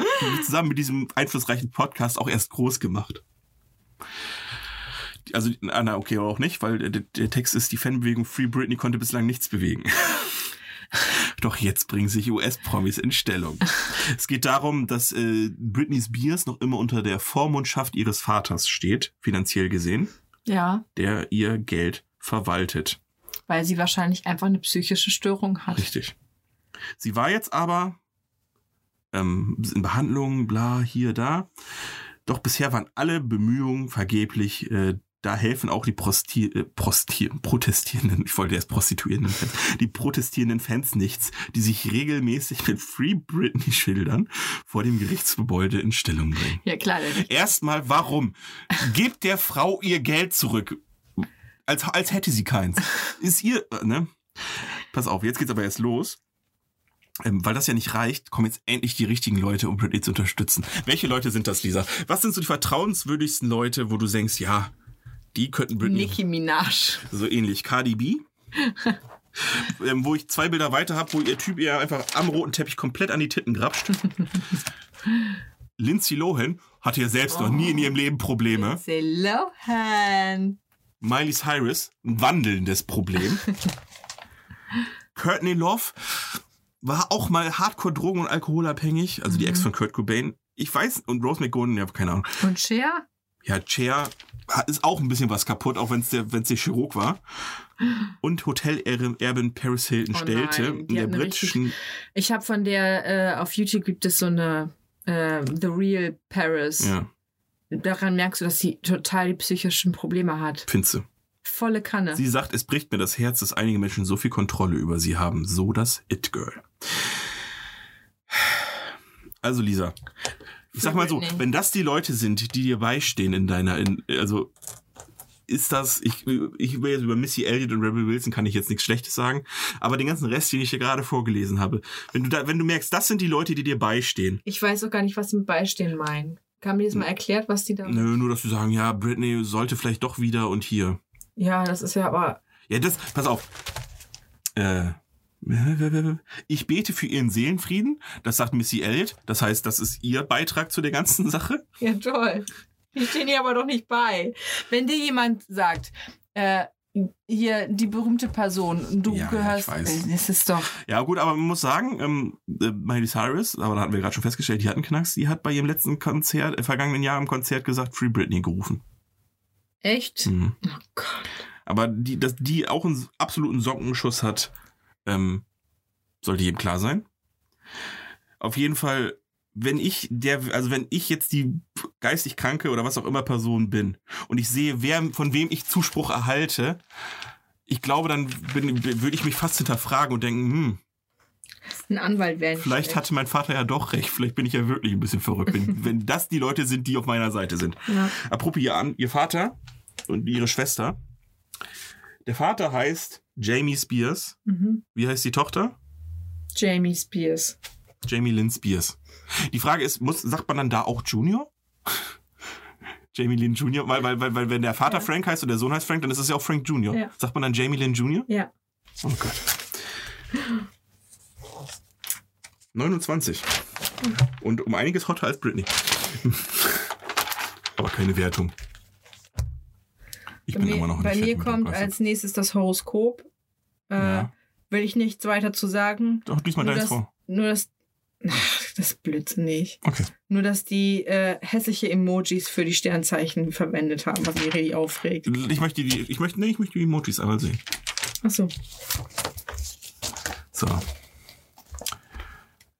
zusammen mit diesem einflussreichen Podcast auch erst groß gemacht. Also, na, okay, auch nicht, weil der, der Text ist, die Fanbewegung Free Britney konnte bislang nichts bewegen. Doch jetzt bringen sich US-Promis in Stellung. Es geht darum, dass äh, Britney Spears noch immer unter der Vormundschaft ihres Vaters steht, finanziell gesehen, Ja, der ihr Geld verwaltet. weil sie wahrscheinlich einfach eine psychische Störung hat. Richtig. Sie war jetzt aber ähm, in Behandlung, bla, hier, da. Doch bisher waren alle Bemühungen vergeblich. Äh, da helfen auch die Prosti äh, Prosti protestierenden, ich wollte erst prostituierenden Fans, die protestierenden Fans nichts, die sich regelmäßig mit Free Britney Schildern vor dem Gerichtsgebäude in Stellung bringen. Ja, klar. Erstmal, warum? Gebt der Frau ihr Geld zurück. Als, als hätte sie keins. Ist ihr, äh, ne? Pass auf, jetzt geht's aber erst los. Ähm, weil das ja nicht reicht, kommen jetzt endlich die richtigen Leute, um Britney zu unterstützen. Welche Leute sind das, Lisa? Was sind so die vertrauenswürdigsten Leute, wo du denkst, ja, die könnten Britney Nicki Minaj. so ähnlich. Cardi B. ähm, wo ich zwei Bilder weiter habe, wo ihr Typ ihr einfach am roten Teppich komplett an die Titten grapscht. Lindsay Lohan hatte ja selbst noch nie in ihrem Leben Probleme. Lohan. Miley Cyrus, ein wandelndes Problem. Courtney Love war auch mal hardcore drogen- und alkoholabhängig, also die Ex von Kurt Cobain. Ich weiß, und Rose McGowan, ja, keine Ahnung. Und Cher? Ja, Cher hat- ist auch ein bisschen was kaputt, auch wenn es der, wenn's der Chirurg war. Und Hotelerbin Paris Hilton Oh stellte nein, in der britischen, Ich habe von der, äh, auf YouTube gibt es so eine äh, The Real Paris. ja, Daran merkst du, dass sie total die psychischen Probleme hat. Finze. Volle Kanne. Sie sagt, es bricht mir das Herz, dass einige Menschen so viel Kontrolle über sie haben. So das It-Girl. Also Lisa, ich sag mal so, wenn das die Leute sind, die dir beistehen in deiner, in, also ist das, ich, ich will jetzt über Missy Elliott und Rebel Wilson kann ich jetzt nichts Schlechtes sagen, aber den ganzen Rest, den ich hier gerade vorgelesen habe, wenn du da, wenn du merkst, das sind die Leute, die dir beistehen, ich weiß auch gar nicht, was sie mit Beistehen meinen. Haben die das mal erklärt, was die da. nö, nur dass du sagen, ja, Britney sollte vielleicht doch wieder und hier. Ja, das ist ja aber. Ja, das, pass auf. Äh, ich bete für ihren Seelenfrieden. Das sagt Missy Elliott. Das heißt, das ist ihr Beitrag zu der ganzen Sache. Ja, toll. Die stehen hier aber doch nicht bei. Wenn dir jemand sagt, äh, hier die berühmte Person, du Ja, gehörst. ich weiß. Das ist doch. Ja, gut, aber man muss sagen, ähm, äh, Miley Cyrus, aber da hatten wir gerade schon festgestellt, die hat einen Knacks, die hat bei ihrem letzten Konzert, äh, vergangenen Jahr im Konzert gesagt, Free Britney gerufen. Echt? Mhm. Oh Gott. Aber die, dass die auch einen absoluten Sockenschuss hat, ähm, sollte jedem klar sein. Auf jeden Fall, wenn ich der, also wenn ich jetzt die geistig kranke oder was auch immer Person bin und ich sehe, wer, von wem ich Zuspruch erhalte, ich glaube, dann bin, würde ich mich fast hinterfragen und denken, hm, Ein Anwalt nicht vielleicht schlecht. hatte mein Vater ja doch recht, vielleicht bin ich ja wirklich ein bisschen verrückt, wenn, wenn das die Leute sind, die auf meiner Seite sind. Ja. Apropos ihr, an, ihr Vater und ihre Schwester. Der Vater heißt Jamie Spears. Mhm. Wie heißt die Tochter? Jamie Spears. Jamie Lynn Spears. Die Frage ist, muss, sagt man dann da auch Junior? Jamie Lynn Junior, weil, weil, weil, weil wenn der Vater Ja. Frank heißt und der Sohn heißt Frank, dann ist es ja auch Frank Junior. Ja. Sagt man dann Jamie Lynn Junior? Ja. Oh Gott. 29. Und um einiges hotter als Britney. Aber keine Wertung. Ich Bei bin mir, immer noch bei nicht mir kommt als nächstes das Horoskop. Äh, Ja. Will ich nichts weiter zu sagen. Doch, diesmal deins das, vor. Nur das. Ach, das ist Blödsinn nicht. Okay. Nur, dass die äh, hässliche Emojis für die Sternzeichen verwendet haben, was mich richtig aufregt. Ich möchte die, ich möchte, nee, ich möchte die Emojis einmal sehen. Achso. So.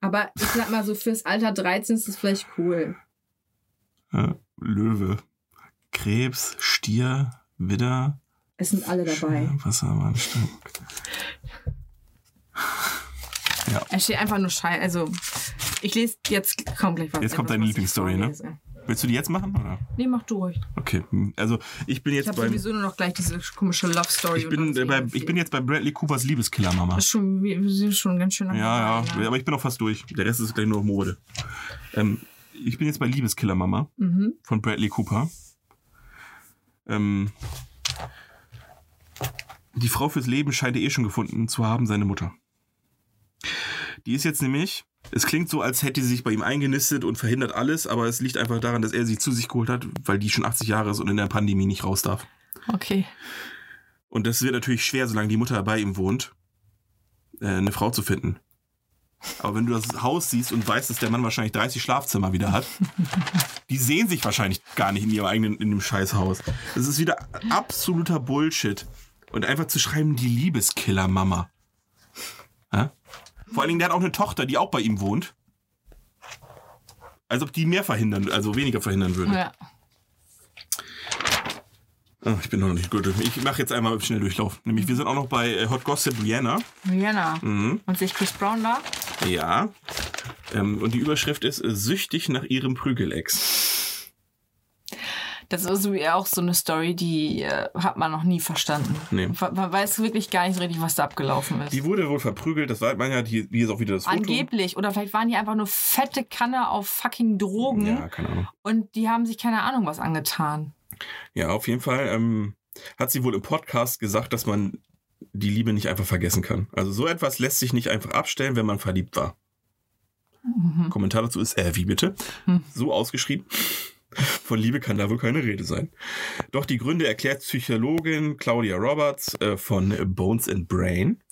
Aber ich sag mal so, fürs Alter 13 ist das vielleicht cool. Äh, Löwe. Krebs, Stier, Widder, Es sind alle dabei. Wassermann, Stimmt. Es steht einfach nur Schei. Also, ich lese jetzt kaum gleich was. Jetzt kommt deine ich Lieblingsstory, ne? Willst du die jetzt machen? Oder? Nee, mach du ruhig. Okay. Also ich bin Ich jetzt habe beim. sowieso nur noch gleich diese komische Love Story. Ich bin, äh, bei, ich bin jetzt bei Bradley Coopers Liebeskiller, Mama. Das ist schon, wir sind schon ganz schön lange Ja, ja, ne? aber ich bin auch fast durch. Der Rest ist gleich nur noch Mode. Ähm, ich bin jetzt bei Liebeskiller Mama Mhm. von Bradley Cooper. Ähm, die Frau fürs Leben scheint er eh schon gefunden zu haben, seine Mutter. Die ist jetzt nämlich, es klingt so, als hätte sie sich bei ihm eingenistet und verhindert alles, aber es liegt einfach daran, dass er sie zu sich geholt hat, weil die schon 80 Jahre ist und in der Pandemie nicht raus darf. Okay. Und das wird natürlich schwer, solange die Mutter bei ihm wohnt, äh, eine Frau zu finden. Aber wenn du das Haus siehst und weißt, dass der Mann wahrscheinlich 30 Schlafzimmer wieder hat, die sehen sich wahrscheinlich gar nicht in ihrem eigenen, in dem Scheißhaus. Das ist wieder absoluter Bullshit. Und einfach zu schreiben, die Liebeskiller-Mama. Ja? Vor allen Dingen, der hat auch eine Tochter, die auch bei ihm wohnt. Als ob die mehr verhindern, also weniger verhindern würde. Ja. Oh, ich bin noch nicht gut. Ich mache jetzt einmal schnell Durchlauf. Nämlich, wir sind auch noch bei äh, Hot Gossip Rihanna. Rihanna. Mhm. Und sich Chris Brown da? Ja. Ähm, und die Überschrift ist äh, süchtig nach ihrem Prügelex. Das ist auch so eine Story, die äh, hat man noch nie verstanden. Nee. Man man weiß wirklich gar nicht so richtig, was da abgelaufen ist. Die wurde wohl verprügelt. Das war man ja, hier, hier ist auch wieder das Foto. Angeblich. Oder vielleicht waren die einfach nur fette Kanne auf fucking Drogen. Ja, keine Ahnung. Und die haben sich keine Ahnung was angetan. Ja, auf jeden Fall ähm, hat sie wohl im Podcast gesagt, dass man die Liebe nicht einfach vergessen kann. Also so etwas lässt sich nicht einfach abstellen, wenn man verliebt war. Kommentar dazu ist, äh, wie bitte? Hm. So ausgeschrieben. Von Liebe kann da wohl keine Rede sein. Doch die Gründe erklärt Psychologin Claudia Roberts äh, von Bones and Brain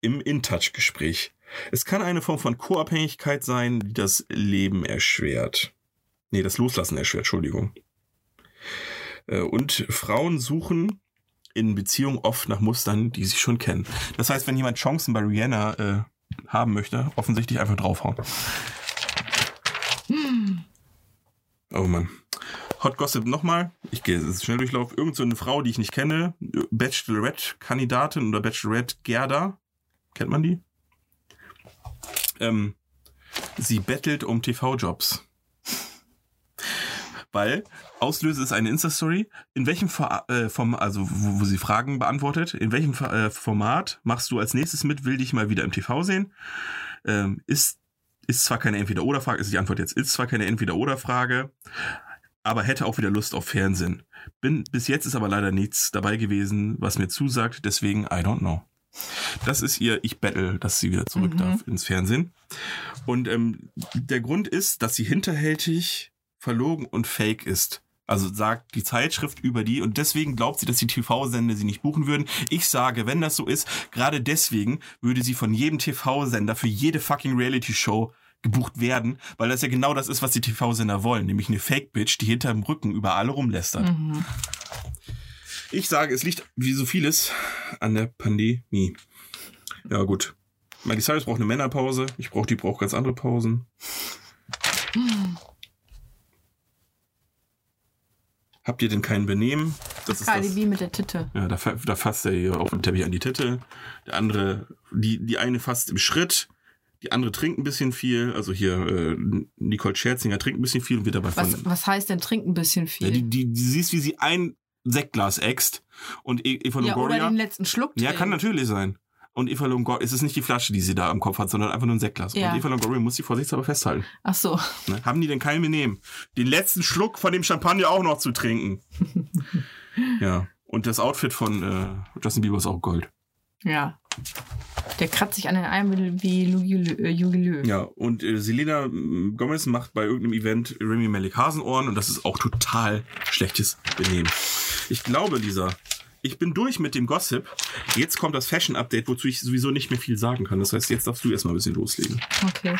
im InTouch-Gespräch. Es kann eine Form von Co-Abhängigkeit sein, die das Leben erschwert. Nee, das Loslassen erschwert, Entschuldigung. Äh, Und Frauen suchen in Beziehungen oft nach Mustern, die sie schon kennen. Das heißt, wenn jemand Chancen bei Rihanna äh, haben möchte, offensichtlich einfach draufhauen. Oh Mann. Hot Gossip nochmal. Ich gehe jetzt schnell durchlauf. Irgend so eine Frau, die ich nicht kenne. Bachelorette-Kandidatin oder Bachelorette Gerda. Kennt man die? Ähm, sie bettelt um TV-Jobs. Weil Auslöse ist eine Insta-Story. In welchem Ver äh, vom, also wo, wo sie Fragen beantwortet, in welchem äh, Format machst du als nächstes mit, will dich mal wieder im TV sehen? Ähm, ist, ist zwar keine Entweder-Oder-Frage, ist die Antwort jetzt, ist zwar keine Entweder-Oder-Frage, aber hätte auch wieder Lust auf Fernsehen. Bin, bis jetzt ist aber leider nichts dabei gewesen, was mir zusagt, deswegen I don't know. Das ist ihr Ich battle, dass sie wieder zurück Mhm. darf ins Fernsehen. Und ähm, der Grund ist, dass sie hinterhältig, verlogen und fake ist. Also sagt die Zeitschrift über die und deswegen glaubt sie, dass die TV-Sender sie nicht buchen würden. Ich sage, wenn das so ist, gerade deswegen würde sie von jedem TV-Sender für jede fucking Reality-Show gebucht werden, weil das ja genau das ist, was die TV-Sender wollen, nämlich eine Fake-Bitch, die hinterm Rücken über alle rumlästert. Mhm. Ich sage, es liegt wie so vieles an der Pandemie. Ja, gut. Miley Cyrus braucht eine Männerpause. Ich brauche die braucht ganz andere Pausen. Habt ihr denn kein Benehmen? Das ist das. Mit der Titte. Ja, da, da fasst er hier auf dem Teppich an die Titel. Der andere, die, die eine fasst im Schritt. Die andere trinkt ein bisschen viel. Also hier, äh, Nicole Scherzinger trinkt ein bisschen viel und wird dabei von. Was, was heißt denn trinken ein bisschen viel? Ja, die, die, die siehst, wie sie ein Sektglas äxt und E- Eva Ja, oder Longoria. den letzten Schluck Ja, kann natürlich sein. Und Eva Longoria, es ist nicht die Flasche, die sie da am Kopf hat, sondern einfach nur ein Sektglas. Ja. Und Eva Longoria muss sie vorsichtshalber festhalten. Ach so. Ne? Haben die denn kein Benehmen? Den letzten Schluck von dem Champagner auch noch zu trinken. ja. Und das Outfit von äh, Justin Bieber ist auch Gold. Ja. Der kratzt sich an den Armen wie Lugi Lö- äh. Ja, und äh, Selena mm, Gomez macht bei irgendeinem Event Remy Malek Hasenohren und das ist auch total schlechtes Benehmen. Ich glaube, Lisa, ich bin durch mit dem Gossip. Jetzt kommt das Fashion-Update, wozu ich sowieso nicht mehr viel sagen kann. Das heißt, jetzt darfst du erstmal ein bisschen loslegen. Okay.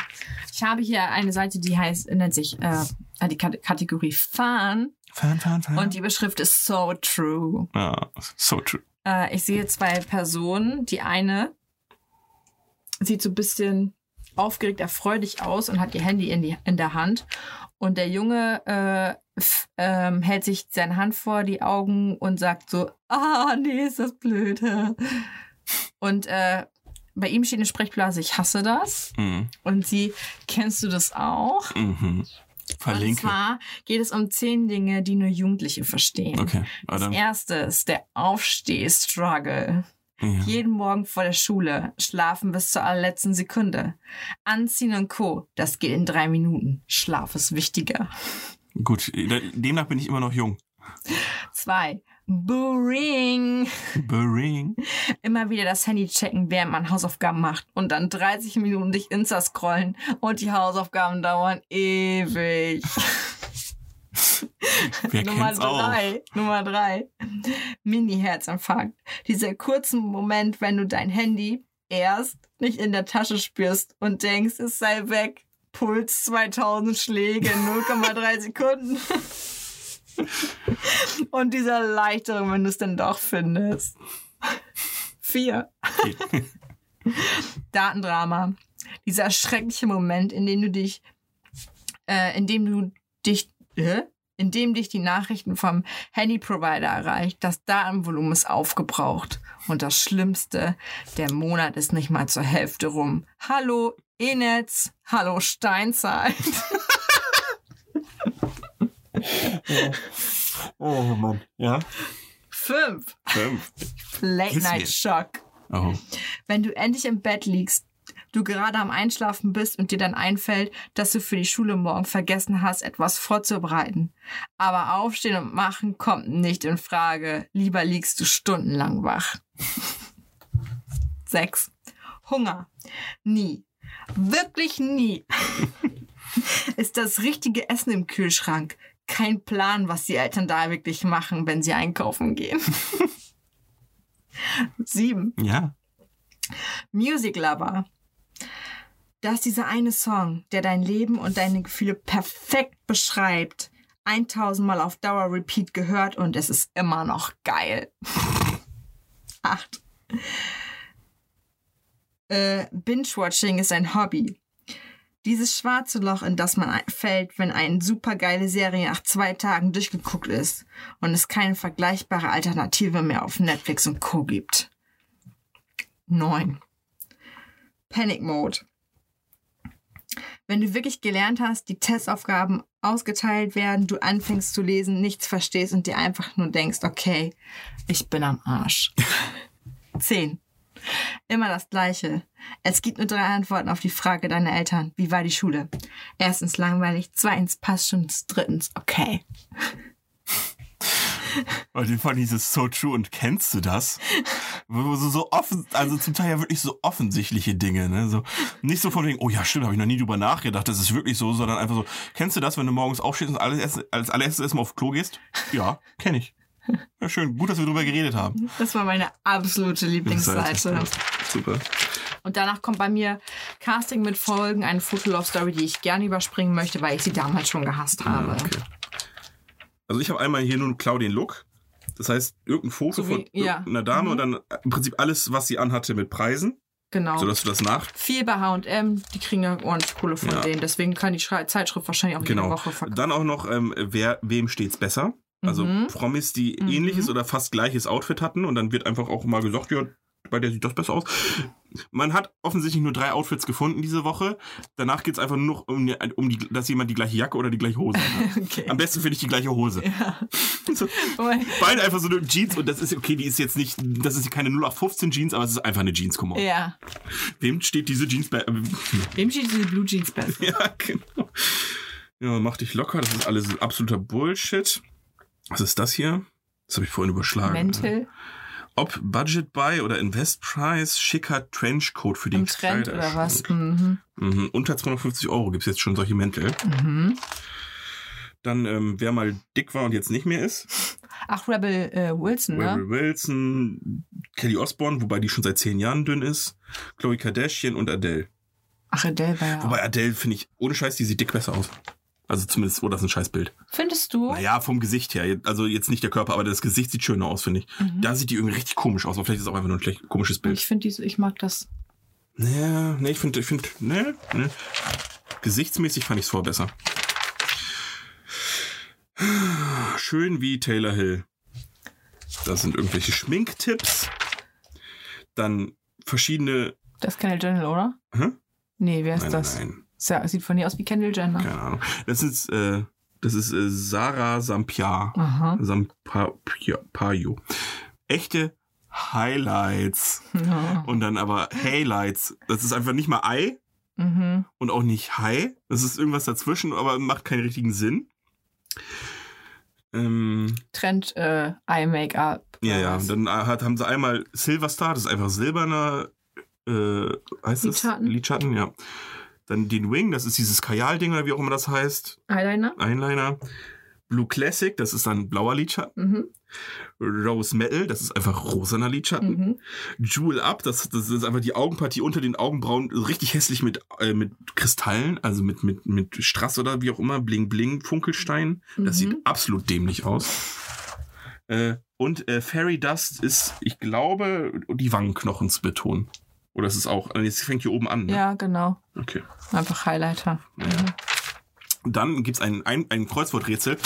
Ich habe hier eine Seite, die heißt, nennt sich äh, die Kat- Kategorie Fun Fan, fan, fan. und die Beschrift ist so true. ah, so true. Äh, ich sehe zwei Personen. Die eine sieht so ein bisschen aufgeregt, erfreulich aus und hat ihr Handy in, die, in der Hand. Und der Junge äh, ähm, hält sich seine Hand vor die Augen und sagt so, ah, nee, ist das blöd. Und äh, bei ihm steht eine Sprechblase, ich hasse das. Mhm. Und sie, kennst du das auch? Mhm. Und Verlinke. zwar geht es um zehn Dinge, die nur Jugendliche verstehen. Okay, aber Das erste ist der Aufsteh-Struggle. ja. Jeden Morgen vor der Schule, schlafen bis zur allerletzten Sekunde. Anziehen und Co. Das geht in drei Minuten. Schlaf ist wichtiger. Gut, demnach bin ich immer noch jung. Zwei. Boring. Bering. Immer wieder das Handy checken, während man Hausaufgaben macht. Und dann 30 Minuten durch Insta scrollen. Und die Hausaufgaben dauern ewig. Wer Nummer kennt's auch? drei. Nummer drei. Mini-Herzinfarkt. Dieser kurzen Moment, wenn du dein Handy erst nicht in der Tasche spürst und denkst, es sei weg. Puls 2000 Schläge, 0,3 Sekunden. und dieser Erleichterung, wenn du es dann doch findest. Vier. Datendrama. Dieser schreckliche Moment, in dem du dich, äh, in dem du dich, äh, in dem dich die Nachrichten vom Handyprovider erreicht, das Datenvolumen ist aufgebraucht. Und das Schlimmste, der Monat ist nicht mal zur Hälfte rum. Hallo E-Netz, hallo Steinzeit. Oh Mann. Ja? Fünf. Fünf. Late Night. Shock. Oh. Wenn du endlich im Bett liegst, du gerade am Einschlafen bist und dir dann einfällt, dass du für die Schule morgen vergessen hast, etwas vorzubereiten. Aber aufstehen und machen kommt nicht in Frage. Lieber liegst du stundenlang wach. Sechs. Hunger. Nie. Wirklich nie. Ist das richtige Essen im Kühlschrank. Kein Plan, was die Eltern da wirklich machen, wenn sie einkaufen gehen. Sieben. Ja. Music Lover. Das ist dieser eine Song, der dein Leben und deine Gefühle perfekt beschreibt. 1000 Mal auf Dauer Repeat gehört und es ist immer noch geil. Acht. Äh, Binge-Watching ist ein Hobby. Dieses schwarze Loch, in das man fällt, wenn eine supergeile Serie nach zwei Tagen durchgeguckt ist und es keine vergleichbare Alternative mehr auf Netflix und Co. gibt. 9. Panic Mode. Wenn du wirklich gelernt hast, die Testaufgaben ausgeteilt werden, du anfängst zu lesen, nichts verstehst und dir einfach nur denkst, okay, ich bin am Arsch. 10. Immer das Gleiche. Es gibt nur drei Antworten auf die Frage deiner Eltern. Wie war die Schule? Erstens langweilig, zweitens passt schon, drittens okay. Und den fand dieses so true und kennst du das? So, so offen, also zum Teil ja wirklich so offensichtliche Dinge, ne? So, nicht so von wegen, oh ja, stimmt, habe ich noch nie drüber nachgedacht, das ist wirklich so, sondern einfach so, kennst du das, wenn du morgens aufstehst und alles als allererstes erstmal aufs Klo gehst? Ja, kenne ich. Ja, schön, gut, dass wir drüber geredet haben. Das war meine absolute Lieblingsseite. Super. Und danach kommt bei mir Casting mit Folgen, eine Fotolove-Story, die ich gerne überspringen möchte, weil ich sie damals schon gehasst habe. Okay. Also ich habe einmal hier nur einen Claudien Look. Das heißt, irgendein Foto So wie- von ja. irgendeiner Dame Mhm. und dann im Prinzip alles, was sie anhatte mit Preisen, Genau. sodass du das nach Viel bei H&M, die kriegen ja ordentlich Kohle von Ja. denen. Deswegen kann die Schrei Zeitschrift wahrscheinlich auch jede Genau. Woche verkaufen. Dann auch noch, ähm, wer, wem steht's besser? Also Mhm. Promis, die Mhm. ähnliches oder fast gleiches Outfit hatten und dann wird einfach auch mal gesagt, ja, bei der sieht das besser aus. Man hat offensichtlich nur drei Outfits gefunden diese Woche. Danach geht's einfach nur noch um, die, um die, dass jemand die gleiche Jacke oder die gleiche Hose hat. Okay. Am besten finde ich die gleiche Hose. So, Wobei- beide einfach so eine Jeans und das ist okay, die ist jetzt nicht, das ist keine 0815 Jeans, aber es ist einfach eine Jeans, komm ja. Wem steht diese Jeans bei, äh, Wem steht diese Blue Jeans besser? Ja, genau. Ja, mach dich locker. Das ist alles absoluter Bullshit. Was ist das hier? Das habe ich vorhin überschlagen. Mental Ob Budget Buy oder Invest Price, schicker Trenchcoat für die im Trend oder was? Mhm. Mhm. Unter 250 Euro gibt's jetzt schon solche Mäntel. Mhm. Dann, ähm, wer mal dick war und jetzt nicht mehr ist, Ach, Rebel äh, Wilson, ne? Rebel Wilson, Kelly Osbourne, wobei die schon seit zehn Jahren dünn ist, Chloe Kardashian und Adele. Ach, Adele war ja. Wobei Adele, finde ich, ohne Scheiß, die sieht dick besser aus. Also zumindest, oder das ist ein Scheißbild. Findest du? Naja, vom Gesicht her. Also jetzt nicht der Körper, aber das Gesicht sieht schöner aus, finde ich. Mhm. Da sieht die irgendwie richtig komisch aus. Aber vielleicht ist es auch einfach nur ein schlecht, komisches Bild. Ich finde diese, ich mag das. Nee, nee, ich finde, ich finde, nee, nee. Gesichtsmäßig fand ich es vorher besser. Schön wie Taylor Hill. Das sind irgendwelche Schminktipps. Dann verschiedene. Das ist Kendall Jenner, oder? Hä? Nee, wer ist Nein, das? nein, nein. Ja, sieht von hier aus wie Kendall Jenner. Keine Ahnung. Das ist, äh, das ist äh, Sarah Sampiar. Aha. Sampaio. Echte Highlights. Ja. Und dann aber Highlights. Das ist einfach nicht mal Ei Mhm. und auch nicht High. Das ist irgendwas dazwischen, aber macht keinen richtigen Sinn. Ähm, Trend äh, Eye Make-up. ja, ja. Dann hat, haben sie einmal Silver Star, das ist einfach silberner, äh, heißt das? Lidschatten. Lidschatten, ja. Dann den Wing, das ist dieses Kajal-Ding oder wie auch immer das heißt. Eyeliner. Eyeliner. Blue Classic, das ist dann blauer Lidschatten. Mhm. Rose Metal, das ist einfach rosaner Lidschatten. Mhm. Jewel Up, das, das ist einfach die Augenpartie unter den Augenbrauen, richtig hässlich mit, äh, mit Kristallen, also mit, mit, mit Strass oder wie auch immer, Bling Bling, Funkelstein. Das Mhm. sieht absolut dämlich aus. Äh, und äh, Fairy Dust ist, ich glaube, die Wangenknochen zu betonen. Oder es ist auch, äh, es fängt hier oben an. Ne? Ja, genau. Okay. Einfach Highlighter. Und dann gibt's ein, ein, ein Kreuzworträtsel,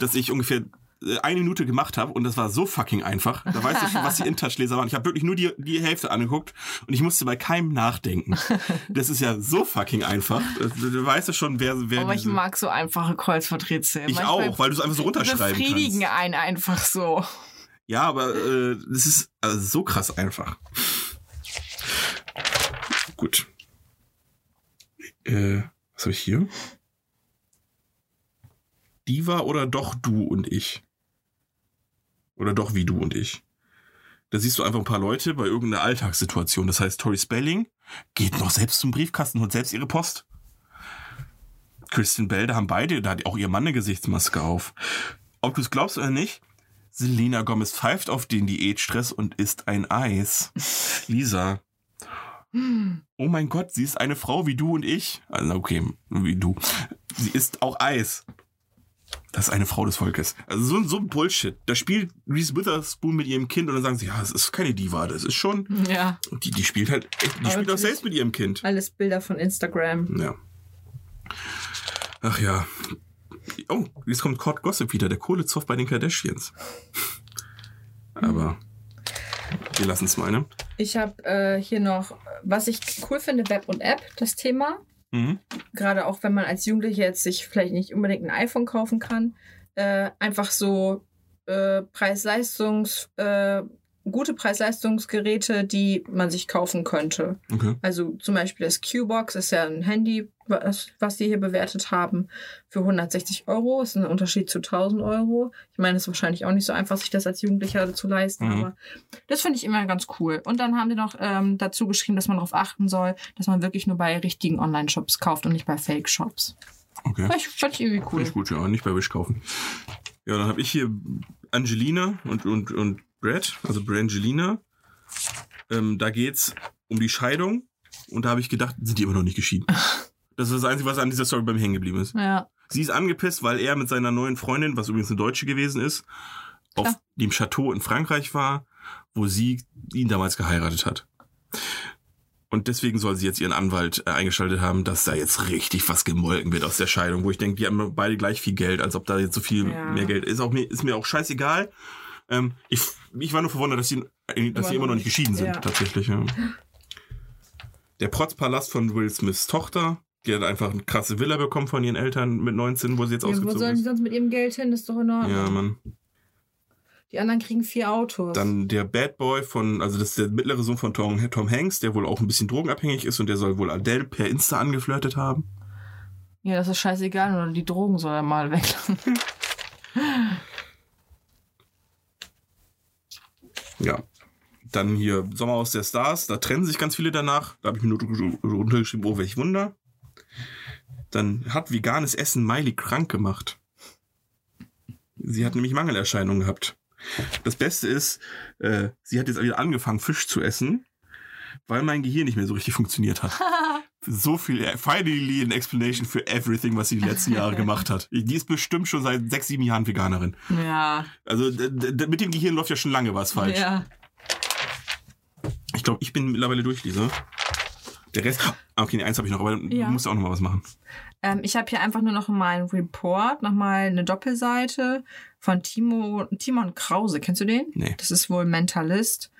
das ich ungefähr äh, eine Minute gemacht habe und das war so fucking einfach. Da weiß ich, was die InTouch-Leser waren. Ich habe wirklich nur die, die Hälfte angeguckt und ich musste bei keinem nachdenken. Das ist ja so fucking einfach. Du, weißt ja schon, wer, wer Aber ich mag so einfache Kreuzworträtsel. Ich Manchmal auch, weil du es einfach so runterschreiben befriedigen kannst. einen einfach so. Ja, aber äh, das ist also so krass einfach. Gut. Äh, was habe ich hier? Diva oder doch du und ich? Oder doch wie du und ich? Da siehst du einfach ein paar Leute bei irgendeiner Alltagssituation. Das heißt, Tori Spelling geht noch selbst zum Briefkasten und selbst ihre Post. Kristen Bell, da haben beide, da hat auch ihr Mann eine Gesichtsmaske auf. Ob du es glaubst oder nicht, Selena Gomez pfeift auf den Diätstress und isst ein Eis. Lisa. Oh mein Gott, sie ist eine Frau wie du und ich. Also okay, wie du. Sie isst auch Eis. Das ist eine Frau des Volkes. Also so, so ein Bullshit. Da spielt Reese Witherspoon mit ihrem Kind und dann sagen sie, ja, das ist keine Diva, das ist schon. Ja. Und die, die spielt halt, echt- die Aber spielt auch selbst mit ihrem Kind. Alles Bilder von Instagram. Ja. Ach ja. Oh, jetzt kommt Kurt Gossip wieder, der Kohlezoff bei den Kardashians. Aber wir lassen es mal, ne? Ich habe äh, hier noch, was ich cool finde, Web und App, das Thema. Mhm. Gerade auch wenn man als Jugendlicher jetzt sich vielleicht nicht unbedingt ein iPhone kaufen kann. Äh, einfach so äh, Preis-Leistungs, äh, gute Preis-Leistungsgeräte, die man sich kaufen könnte. Okay. Also zum Beispiel das Q-Box ist ja ein Handy, was, was die hier bewertet haben, für 160 Euro. Ist ein Unterschied zu 1000 Euro. Ich meine, es ist wahrscheinlich auch nicht so einfach, sich das als Jugendlicher zu leisten, Mhm. aber das finde ich immer ganz cool. Und dann haben die noch ähm, dazu geschrieben, dass man darauf achten soll, dass man wirklich nur bei richtigen Online-Shops kauft und nicht bei Fake-Shops. Okay. Ich fand ich irgendwie cool. Finde ich gut, ja. Nicht bei Wish kaufen. Ja, dann habe ich hier Angelina und, und, und Brad, also Brangelina. Ähm, da geht's um die Scheidung. Und da habe ich gedacht, sind die immer noch nicht geschieden. Das ist das Einzige, was an dieser Story bei mir hängen geblieben ist. Ja. Sie ist angepisst, weil er mit seiner neuen Freundin, was übrigens eine Deutsche gewesen ist, auf dem Chateau in Frankreich war, wo sie ihn damals geheiratet hat. Und deswegen soll sie jetzt ihren Anwalt äh, eingeschaltet haben, dass da jetzt richtig was gemolken wird aus der Scheidung, wo ich denke, die haben beide gleich viel Geld, als ob da jetzt so viel Ja. mehr Geld ist. Auch mir, ist mir auch scheißegal. Ähm, ich, ich war nur verwundert, dass sie, äh, dass sie immer noch nicht geschieden sind, ja. tatsächlich. Ja. Der Protzpalast von Will Smiths Tochter, die hat einfach eine krasse Villa bekommen von ihren Eltern mit 19, wo sie jetzt ja wo ausgezogen sollen die ist. sonst mit ihrem Geld hin? Das ist doch in Ordnung. Ja, Mann. Die anderen kriegen vier Autos. Dann der Bad Boy von, also das ist der mittlere Sohn von Tom, Tom Hanks, der wohl auch ein bisschen drogenabhängig ist und der soll wohl Adele per Insta angeflirtet haben. ja, das ist scheißegal, nur die Drogen soll er mal weglassen. Ja. Dann hier Sommerhaus der Stars, da trennen sich ganz viele danach. Da habe ich mir nur runtergeschrieben, oh, welch Wunder. Dann hat veganes Essen Miley krank gemacht. Sie hat nämlich Mangelerscheinungen gehabt. Das Beste ist, äh, sie hat jetzt wieder angefangen, Fisch zu essen, weil mein Gehirn nicht mehr so richtig funktioniert hat. so viel, äh, finally an explanation for everything, was sie die letzten Jahre gemacht hat. Die ist bestimmt schon seit sechs, sieben Jahren Veganerin. ja. Also mit dem Gehirn läuft ja schon lange was falsch. Ja. Ich glaube, ich bin mittlerweile durch, Lisa. Der Rest. Ah, okay, eins habe ich noch, aber Ja. du musst auch noch mal was machen. Ähm, ich habe hier einfach nur noch mal einen Report, nochmal eine Doppelseite von Timo, Timon Krause. Kennst du den? Nee. Das ist wohl Mentalist.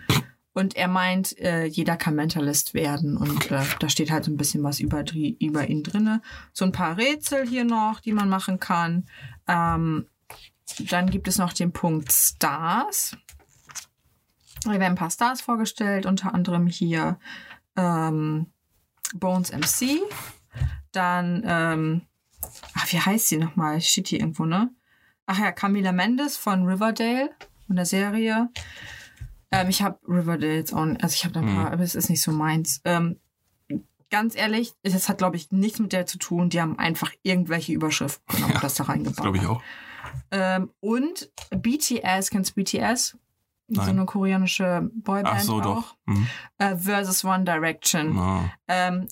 Und er meint, äh, jeder kann Mentalist werden. Und äh, da steht halt so ein bisschen was über, über ihn drinne. So ein paar Rätsel hier noch, die man machen kann. Ähm, dann gibt es noch den Punkt Stars. Hier werden ein paar Stars vorgestellt, unter anderem hier ähm, Bones MC. Dann, ähm, ach, wie heißt sie nochmal? Steht hier irgendwo, ne? ach ja, Camila Mendes von Riverdale von der Serie. Ähm, ich habe Riverdale jetzt auch, also ich habe da ein paar, aber es ist nicht so meins. Ähm, ganz ehrlich, das hat, glaube ich, nichts mit der zu tun. Die haben einfach irgendwelche Überschriften genommen und das da reingebaut. Glaube ich auch. Ähm, und BTS, kennst du BTS? So Nein. eine koreanische Boyband Ach so, auch. doch. Hm. Äh, versus One Direction. Ah. Ähm,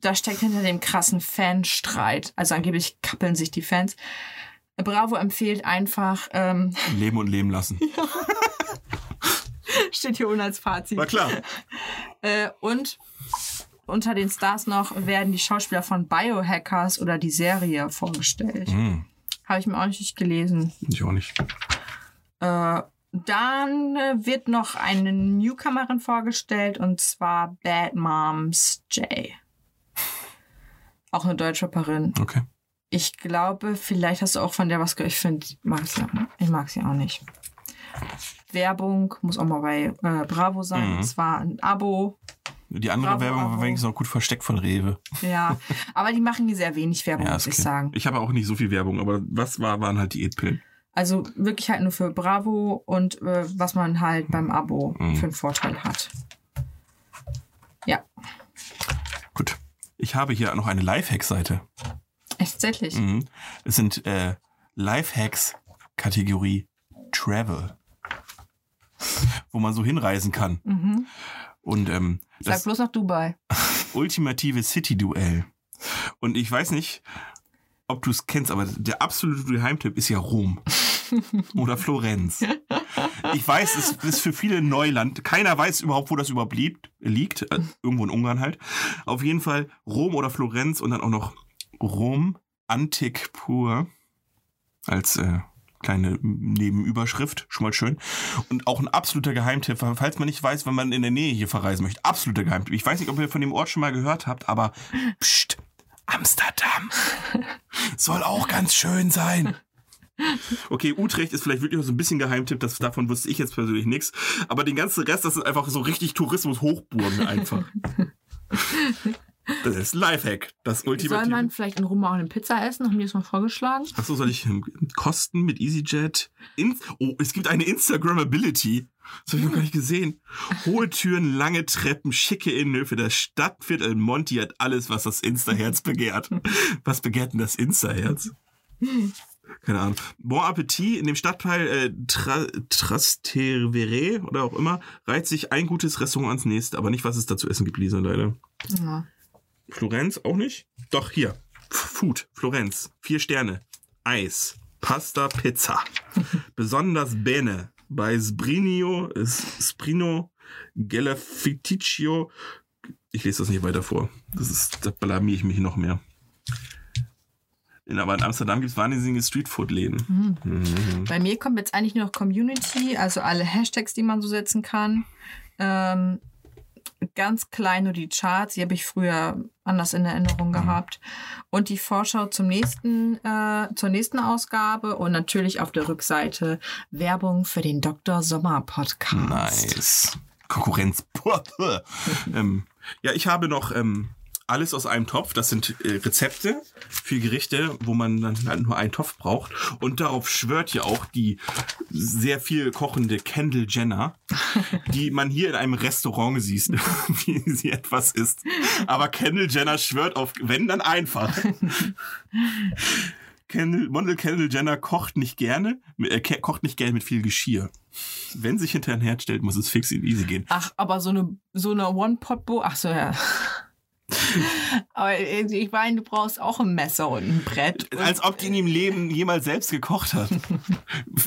da steckt hinter dem krassen Fanstreit. Also angeblich kappeln sich die Fans. Bravo empfiehlt einfach, ähm, Leben und leben lassen. steht hier unten als Fazit. War klar. Äh, und unter den Stars noch werden die Schauspieler von Biohackers oder die Serie vorgestellt. Hm. Habe ich mir auch nicht gelesen. Ich auch nicht. Äh, dann äh, wird noch eine Newcomerin vorgestellt und zwar Bad Moms J. Auch eine Deutschrapperin. Okay. Ich glaube, vielleicht hast du auch von der was gehört. Ich finde, ich mag sie, ich mag sie auch nicht. Werbung muss auch mal bei äh, Bravo sein. Mhm. Es war ein Abo. Die andere Bravo, Werbung war wenigstens noch gut versteckt von Rewe. Ja, aber die machen hier sehr wenig Werbung, Ja, muss ich sagen. Ich habe auch nicht so viel Werbung, aber was war, waren halt Diätpillen. Also wirklich halt nur für Bravo und äh, was man halt beim Abo Mhm. für einen Vorteil hat. Ja, Gut. Ich habe hier noch eine Lifehack-Seite. echt tatsächlich. Mhm. Es sind äh, Lifehacks Kategorie Travel. Wo man so hinreisen kann. Mhm. Und ähm, Sag bloß nach Dubai. ultimative City-Duell. Und ich weiß nicht, ob du es kennst, aber der absolute Geheimtipp ist ja Rom. Oder Florenz. Ich weiß, es ist für viele Neuland. Keiner weiß überhaupt, wo das überhaupt liegt. liegt. Äh, Irgendwo in Ungarn halt. Auf jeden Fall Rom oder Florenz und dann auch noch Rom Antik pur als äh, kleine Nebenüberschrift. Schon mal schön. Und auch ein absoluter Geheimtipp, falls man nicht weiß, wenn man in der Nähe hier verreisen möchte. Absoluter Geheimtipp. Ich weiß nicht, ob ihr von dem Ort schon mal gehört habt, aber pst, Amsterdam soll auch ganz schön sein. Okay, Utrecht ist vielleicht wirklich noch so ein bisschen Geheimtipp, das, davon wusste ich jetzt persönlich nichts. Aber den ganzen Rest, das sind einfach so richtig Tourismus-Hochburgen einfach. Das ist ein Lifehack. Das Soll ultimative. man vielleicht in Rom auch eine Pizza essen? Haben die das mal vorgeschlagen? Achso, soll ich ähm, Kosten mit EasyJet? In oh, es gibt eine Instagrammability. Das habe ich noch gar nicht gesehen. Hohe Türen, lange Treppen, schicke Innenhöfe. Das Stadtviertel Monty hat alles, was das Insta-Herz begehrt. Was begehrt denn das Insta-Herz? Keine Ahnung. Bon Appetit in dem Stadtteil äh, Tra Trastevere oder auch immer reiht sich ein gutes Restaurant ans nächste, aber nicht, was es da zu essen gibt, Lisa, leider. Ja. Florenz auch nicht? Doch, hier. Food, Florenz. Vier Sterne. Eis. Pasta, Pizza. Besonders bene. Bei Sprinio, S- Sprino, Gelafiticcio. Ich lese das nicht weiter vor. Das ist, da blamier ich mich noch mehr. In, aber in Amsterdam gibt es wahnsinnige Streetfood-Läden. Mhm. Bei mir kommt jetzt eigentlich nur noch Community, also alle Hashtags, die man so setzen kann. Ähm, ganz klein nur die Charts, die habe ich früher anders in Erinnerung gehabt. Und die Vorschau zum nächsten, äh, zur nächsten Ausgabe und natürlich auf der Rückseite Werbung für den Dr. Sommer Podcast. Nice. Konkurrenz. Ähm, ja, ich habe noch ähm, alles aus einem Topf. Das sind äh, Rezepte für Gerichte, wo man dann halt nur einen Topf braucht. Und darauf schwört ja auch die sehr viel kochende Kendall Jenner, die man hier in einem Restaurant sieht, wie sie etwas isst. Aber Kendall Jenner schwört auf, wenn dann einfach. Kendall, Mondel Kendall Jenner kocht nicht gerne, äh, kocht nicht gerne mit viel Geschirr. Wenn sich hinter ein Herd stellt, muss es fix in easy gehen. Ach, aber so eine, so eine One-Pot-Bo, ach so, ja. Aber ich meine, du brauchst auch ein Messer und ein Brett. Und Als ob die in ihrem Leben jemals selbst gekocht hat.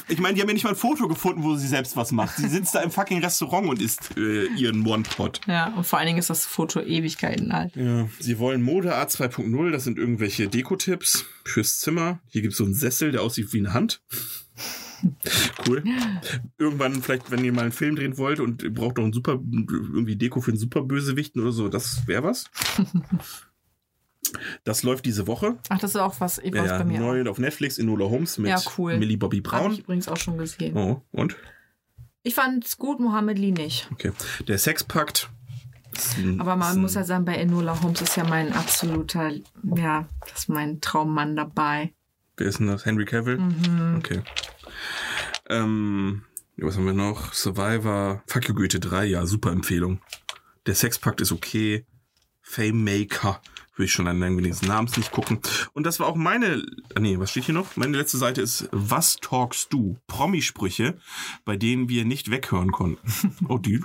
Ich meine, die haben ja nicht mal ein Foto gefunden, wo sie selbst was macht. Sie sitzt da im fucking Restaurant und isst äh, ihren One-Pot. ja, und vor allen Dingen ist das Foto Ewigkeiten alt. Ja, sie wollen Mode A 2.0, das sind irgendwelche Dekotipps fürs Zimmer. Hier gibt es so einen Sessel, der aussieht wie eine Hand. Cool. Irgendwann, vielleicht, wenn ihr mal einen Film drehen wollt und ihr braucht noch ein super, irgendwie Deko für einen Superbösewichten oder so, das wäre was. Das läuft diese Woche. Ach, das ist auch was, was Ja, bei mir. auch. neu auf Netflix, Enola Holmes mit Ja, cool. Millie Bobby Habe Brown. ich übrigens auch schon gesehen. Oh, und? Ich fand es gut, Mohammed Lee nicht. Okay. Der Sexpakt. ein- Aber man muss ja sagen, bei Enola Holmes ist ja mein absoluter, ja, das ist mein Traummann dabei. Wer ist denn das? Henry Cavill? Mhm. Okay. Ähm, was haben wir noch? Survivor, Fuck you Goethe 3, ja, super Empfehlung. Der Sexpakt ist okay. Fame Maker, will ich schon an des Namens nicht gucken. Und das war auch meine, nee, was steht hier noch? Meine letzte Seite ist Was talkst du? Promisprüche, bei denen wir nicht weghören konnten. Oh, die,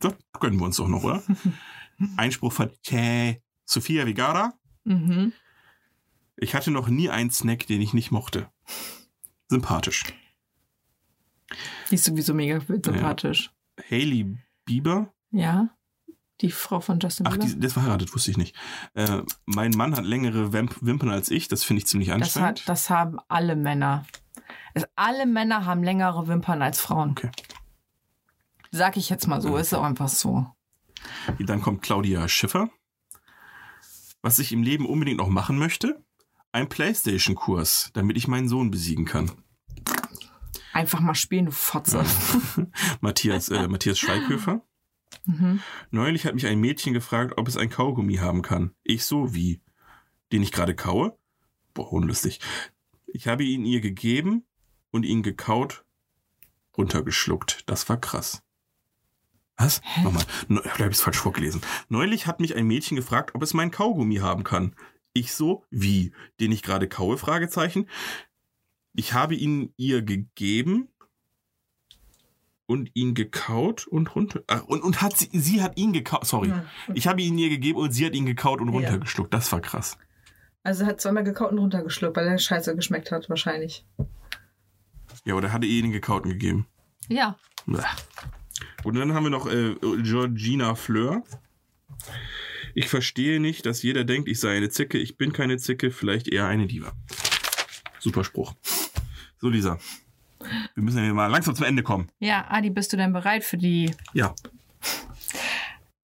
das gönnen wir uns doch noch, oder? Einspruch von Tä, Sophia Vigara. Mhm. Ich hatte noch nie einen Snack, den ich nicht mochte. Sympathisch. Die ist sowieso mega sympathisch. Hailey Bieber. Ja. Die Frau von Justin Ach, Bieber. die, der ist verheiratet, wusste ich nicht. Äh, mein Mann hat längere Wimp Wimpern als ich. Das finde ich ziemlich das, anstrengend. hat, das haben alle Männer. Das, alle Männer haben längere Wimpern als Frauen. Okay. Sag ich jetzt mal so, ist auch einfach so. Dann kommt Claudia Schiffer. Was ich im Leben unbedingt noch machen möchte, ein Playstation-Kurs, damit ich meinen Sohn besiegen kann. Einfach mal spielen, du Fotze. Matthias, äh, Matthias Schweighöfer. Mhm. Neulich hat mich ein Mädchen gefragt, ob es ein Kaugummi haben kann. Ich so, wie? Den ich gerade kaue? Boah, unlustig. Ich habe ihn ihr gegeben und ihn gekaut, runtergeschluckt. Das war krass. Was? Nochmal. Ne, da habe ich es falsch vorgelesen. Neulich hat mich ein Mädchen gefragt, ob es mein Kaugummi haben kann. Ich so, wie? Den ich gerade kaue? Fragezeichen. Ich habe ihn ihr gegeben und ihn gekaut und runter. Ach, und, und hat sie, sie hat ihn gekaut. Sorry. Ja. Ich habe ihn ihr gegeben und sie hat ihn gekaut und Ja. runtergeschluckt. Das war krass. Also hat zweimal gekaut und runtergeschluckt, weil er scheiße geschmeckt hat, wahrscheinlich. Ja, oder hatte ihr den gekauten gegeben? Ja. Und dann haben wir noch äh, Georgina Fleur. Ich verstehe nicht, dass jeder denkt, ich sei eine Zicke. Ich bin keine Zicke, vielleicht eher eine Diva. Super Spruch. So, Lisa. Wir müssen ja mal langsam zum Ende kommen. Ja, Adi, bist du denn bereit für die. Ja.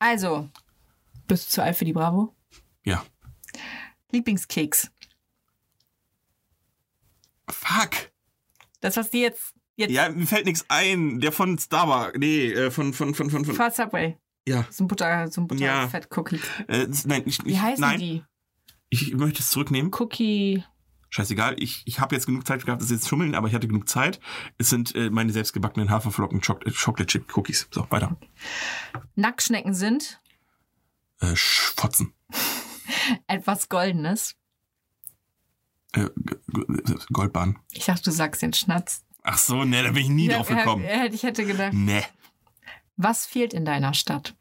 Also, bist du zu alt für die Bravo? Ja. Lieblingskeks. Fuck. Das, was die jetzt. jetzt Ja, mir fällt nichts ein. Der von Starbucks. Nee, äh, von, von, von, von, von. Fast Subway. Ja. So ein Butter, so ein Ja. Butterfett-Cookie. Äh, nein, ich, Wie heißen nein, die? Ich möchte es zurücknehmen. Cookie. Scheißegal, ich, ich habe jetzt genug Zeit gehabt, das jetzt schummeln, aber ich hatte genug Zeit. Es sind äh, meine selbstgebackenen Haferflocken äh, Chocolate Chip Cookies. So, weiter. Nacktschnecken sind Äh, Schfotzen. etwas Goldenes. Äh, Goldbahn. Ich dachte, du sagst den Schnatz. Ach so, ne, da bin ich nie Ja, drauf gekommen. Ich hätte gedacht. Ne. Was fehlt in deiner Stadt?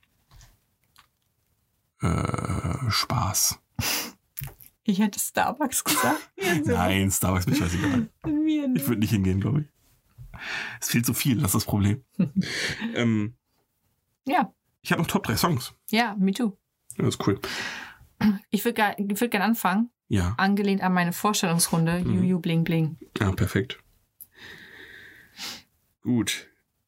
Äh, Spaß. Ich hätte Starbucks gesagt. Nein, Starbucks bin ich scheißegal. Mir Ich würde nicht hingehen, glaube ich. Es fehlt so viel, das ist das Problem. ähm, Ja, ich habe noch Top 3 Songs. ja, me too. Ja, Das ist cool. Ich würde gerne würd gern anfangen, Ja, angelehnt an meine Vorstellungsrunde, Mhm. Juju Bling Bling. ja, perfekt. Gut.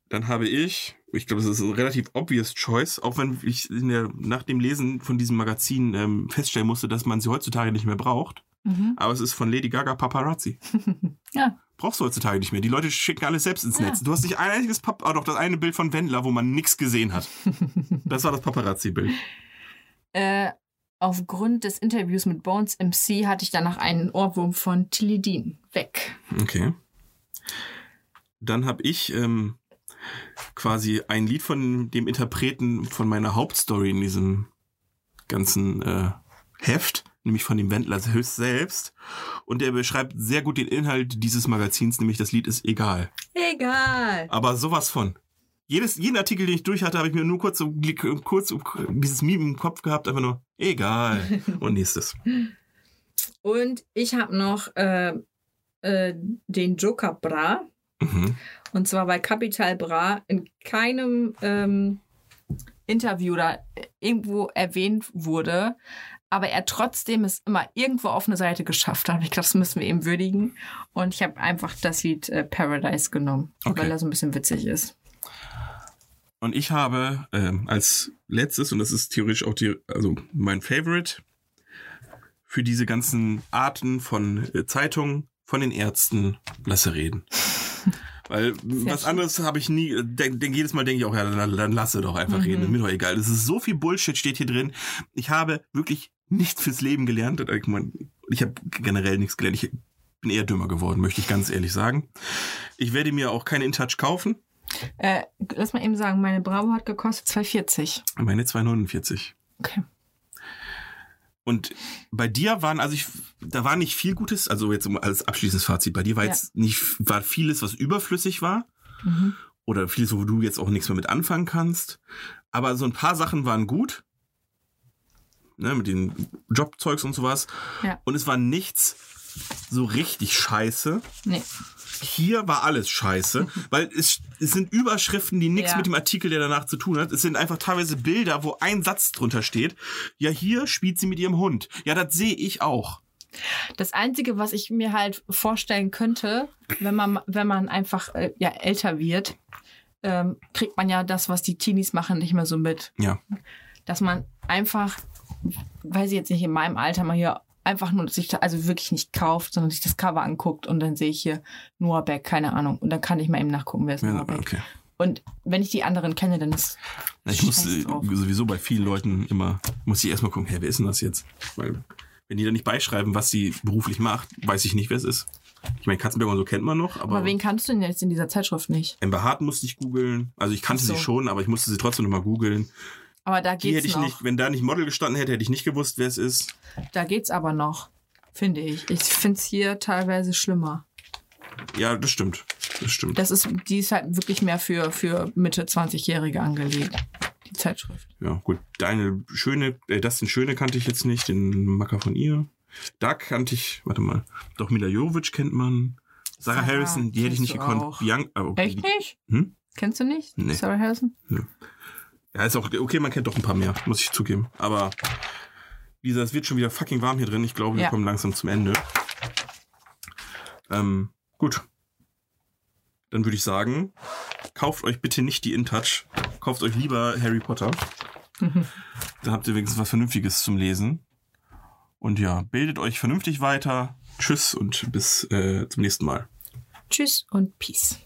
Dann habe ich, ich glaube, das ist ein relativ obvious choice, auch wenn ich der, nach dem Lesen von diesem Magazin ähm, feststellen musste, dass man sie heutzutage nicht mehr braucht. Mhm. Aber es ist von Lady Gaga Paparazzi. Ja. Brauchst du heutzutage nicht mehr. Die Leute schicken alles selbst ins Ja. Netz. Du hast nicht ein einziges Pap ah, doch das eine Bild von Wendler, wo man nichts gesehen hat. Das war das Paparazzi-Bild. Äh, aufgrund des Interviews mit Bones MC hatte ich danach einen Ohrwurm von Tilly Dean. Weg. Okay. Dann habe ich ähm, quasi ein Lied von dem Interpreten von meiner Hauptstory in diesem ganzen äh, Heft, nämlich von dem Wendler höchst selbst. Und der beschreibt sehr gut den Inhalt dieses Magazins, nämlich das Lied ist egal. Egal. Aber sowas von. Jedes, jeden Artikel, den ich durch hatte, habe ich mir nur kurz, so, kurz dieses Meme im Kopf gehabt, einfach nur egal. Und nächstes. Und ich habe noch äh, äh, den Joker Bra. Mhm. Und zwar bei Capital Bra in keinem ähm, Interview oder irgendwo erwähnt wurde, aber er trotzdem es immer irgendwo auf eine Seite geschafft hat. Ich glaube, das müssen wir ihm würdigen. Und ich habe einfach das Lied äh, Paradise genommen, Okay. weil er so ein bisschen witzig ist. Und ich habe ähm, als letztes, und das ist theoretisch auch die, also mein Favorite, für diese ganzen Arten von äh, Zeitungen, von den Ärzten, lasse reden. Weil was schön. anderes habe ich nie, denk, denk, jedes Mal denke ich auch, ja, dann, dann lasse doch einfach Mhm. reden, ist mir doch egal. Es ist so viel Bullshit steht hier drin. Ich habe wirklich nichts fürs Leben gelernt. Ich, mein, ich habe generell nichts gelernt. Ich bin eher dümmer geworden, möchte ich ganz ehrlich sagen. Ich werde mir auch keine InTouch kaufen. Äh, lass mal eben sagen, meine Bravo hat gekostet 2,40. Meine 249. Okay. Und bei dir waren, also ich, da war nicht viel Gutes, also jetzt um als abschließendes Fazit, bei dir war Ja. jetzt nicht, war vieles, was überflüssig war. Mhm. Oder vieles, wo du jetzt auch nichts mehr mit anfangen kannst. Aber so ein paar Sachen waren gut. Ne, mit den Jobzeugs und sowas. Ja. Und es war nichts so richtig scheiße. Nee. Hier war alles scheiße, weil es, es sind Überschriften, die nichts Ja. mit dem Artikel, der danach zu tun hat. Es sind einfach teilweise Bilder, wo ein Satz drunter steht. Ja, hier spielt sie mit ihrem Hund. Ja, das sehe ich auch. Das Einzige, was ich mir halt vorstellen könnte, wenn man, wenn man einfach äh, ja, älter wird, ähm, kriegt man ja das, was die Teenies machen, nicht mehr so mit. Ja. Dass man einfach, weiß ich jetzt nicht, in meinem Alter mal hier einfach nur sich da, also wirklich nicht kauft, sondern sich das Cover anguckt und dann sehe ich hier Noah Beck, keine Ahnung. Und dann kann ich mal eben nachgucken, wer ist ja Noah Beck. okay. Und wenn ich die anderen kenne, dann ist Ich muss äh, drauf. sowieso bei vielen Leuten immer, muss ich erstmal gucken, hey, wer ist denn das jetzt? Weil, wenn die da nicht beischreiben, was sie beruflich macht, weiß ich nicht, wer es ist. Ich meine, Katzenberger und so kennt man noch, aber, Aber wen kannst du denn jetzt in dieser Zeitschrift nicht? Amber Hart musste ich googeln. Also ich kannte so. sie schon, aber ich musste sie trotzdem nochmal googeln. Aber da Die geht's hätte ich noch. nicht, wenn da nicht Model gestanden hätte, hätte ich nicht gewusst, wer es ist. Da geht's aber noch, finde ich. Ich finde es hier teilweise schlimmer. Ja, das stimmt. Das stimmt. Das ist, die ist halt wirklich mehr für, für Mitte 20-Jährige angelegt, die Zeitschrift. Ja, gut. Deine schöne, äh, das den Schöne kannte ich jetzt nicht, den Macker von ihr. Da kannte ich, warte mal, doch Mila Jovic kennt man. Sarah Sarah Harrison, die hätte ich nicht gekonnt. Bianca, ah, okay. Echt nicht? Hm? Kennst du nicht? Nee. Sarah Harrison? Ja, ist auch okay, man kennt doch ein paar mehr, muss ich zugeben. Aber Lisa, es wird schon wieder fucking warm hier drin. Ich glaube, wir Ja. kommen langsam zum Ende. Ähm, gut. Dann würde ich sagen, kauft euch bitte nicht die InTouch. Kauft euch lieber Harry Potter. Dann habt ihr wenigstens was Vernünftiges zum Lesen. Und ja, bildet euch vernünftig weiter. Tschüss und bis äh, zum nächsten Mal. Tschüss und Peace.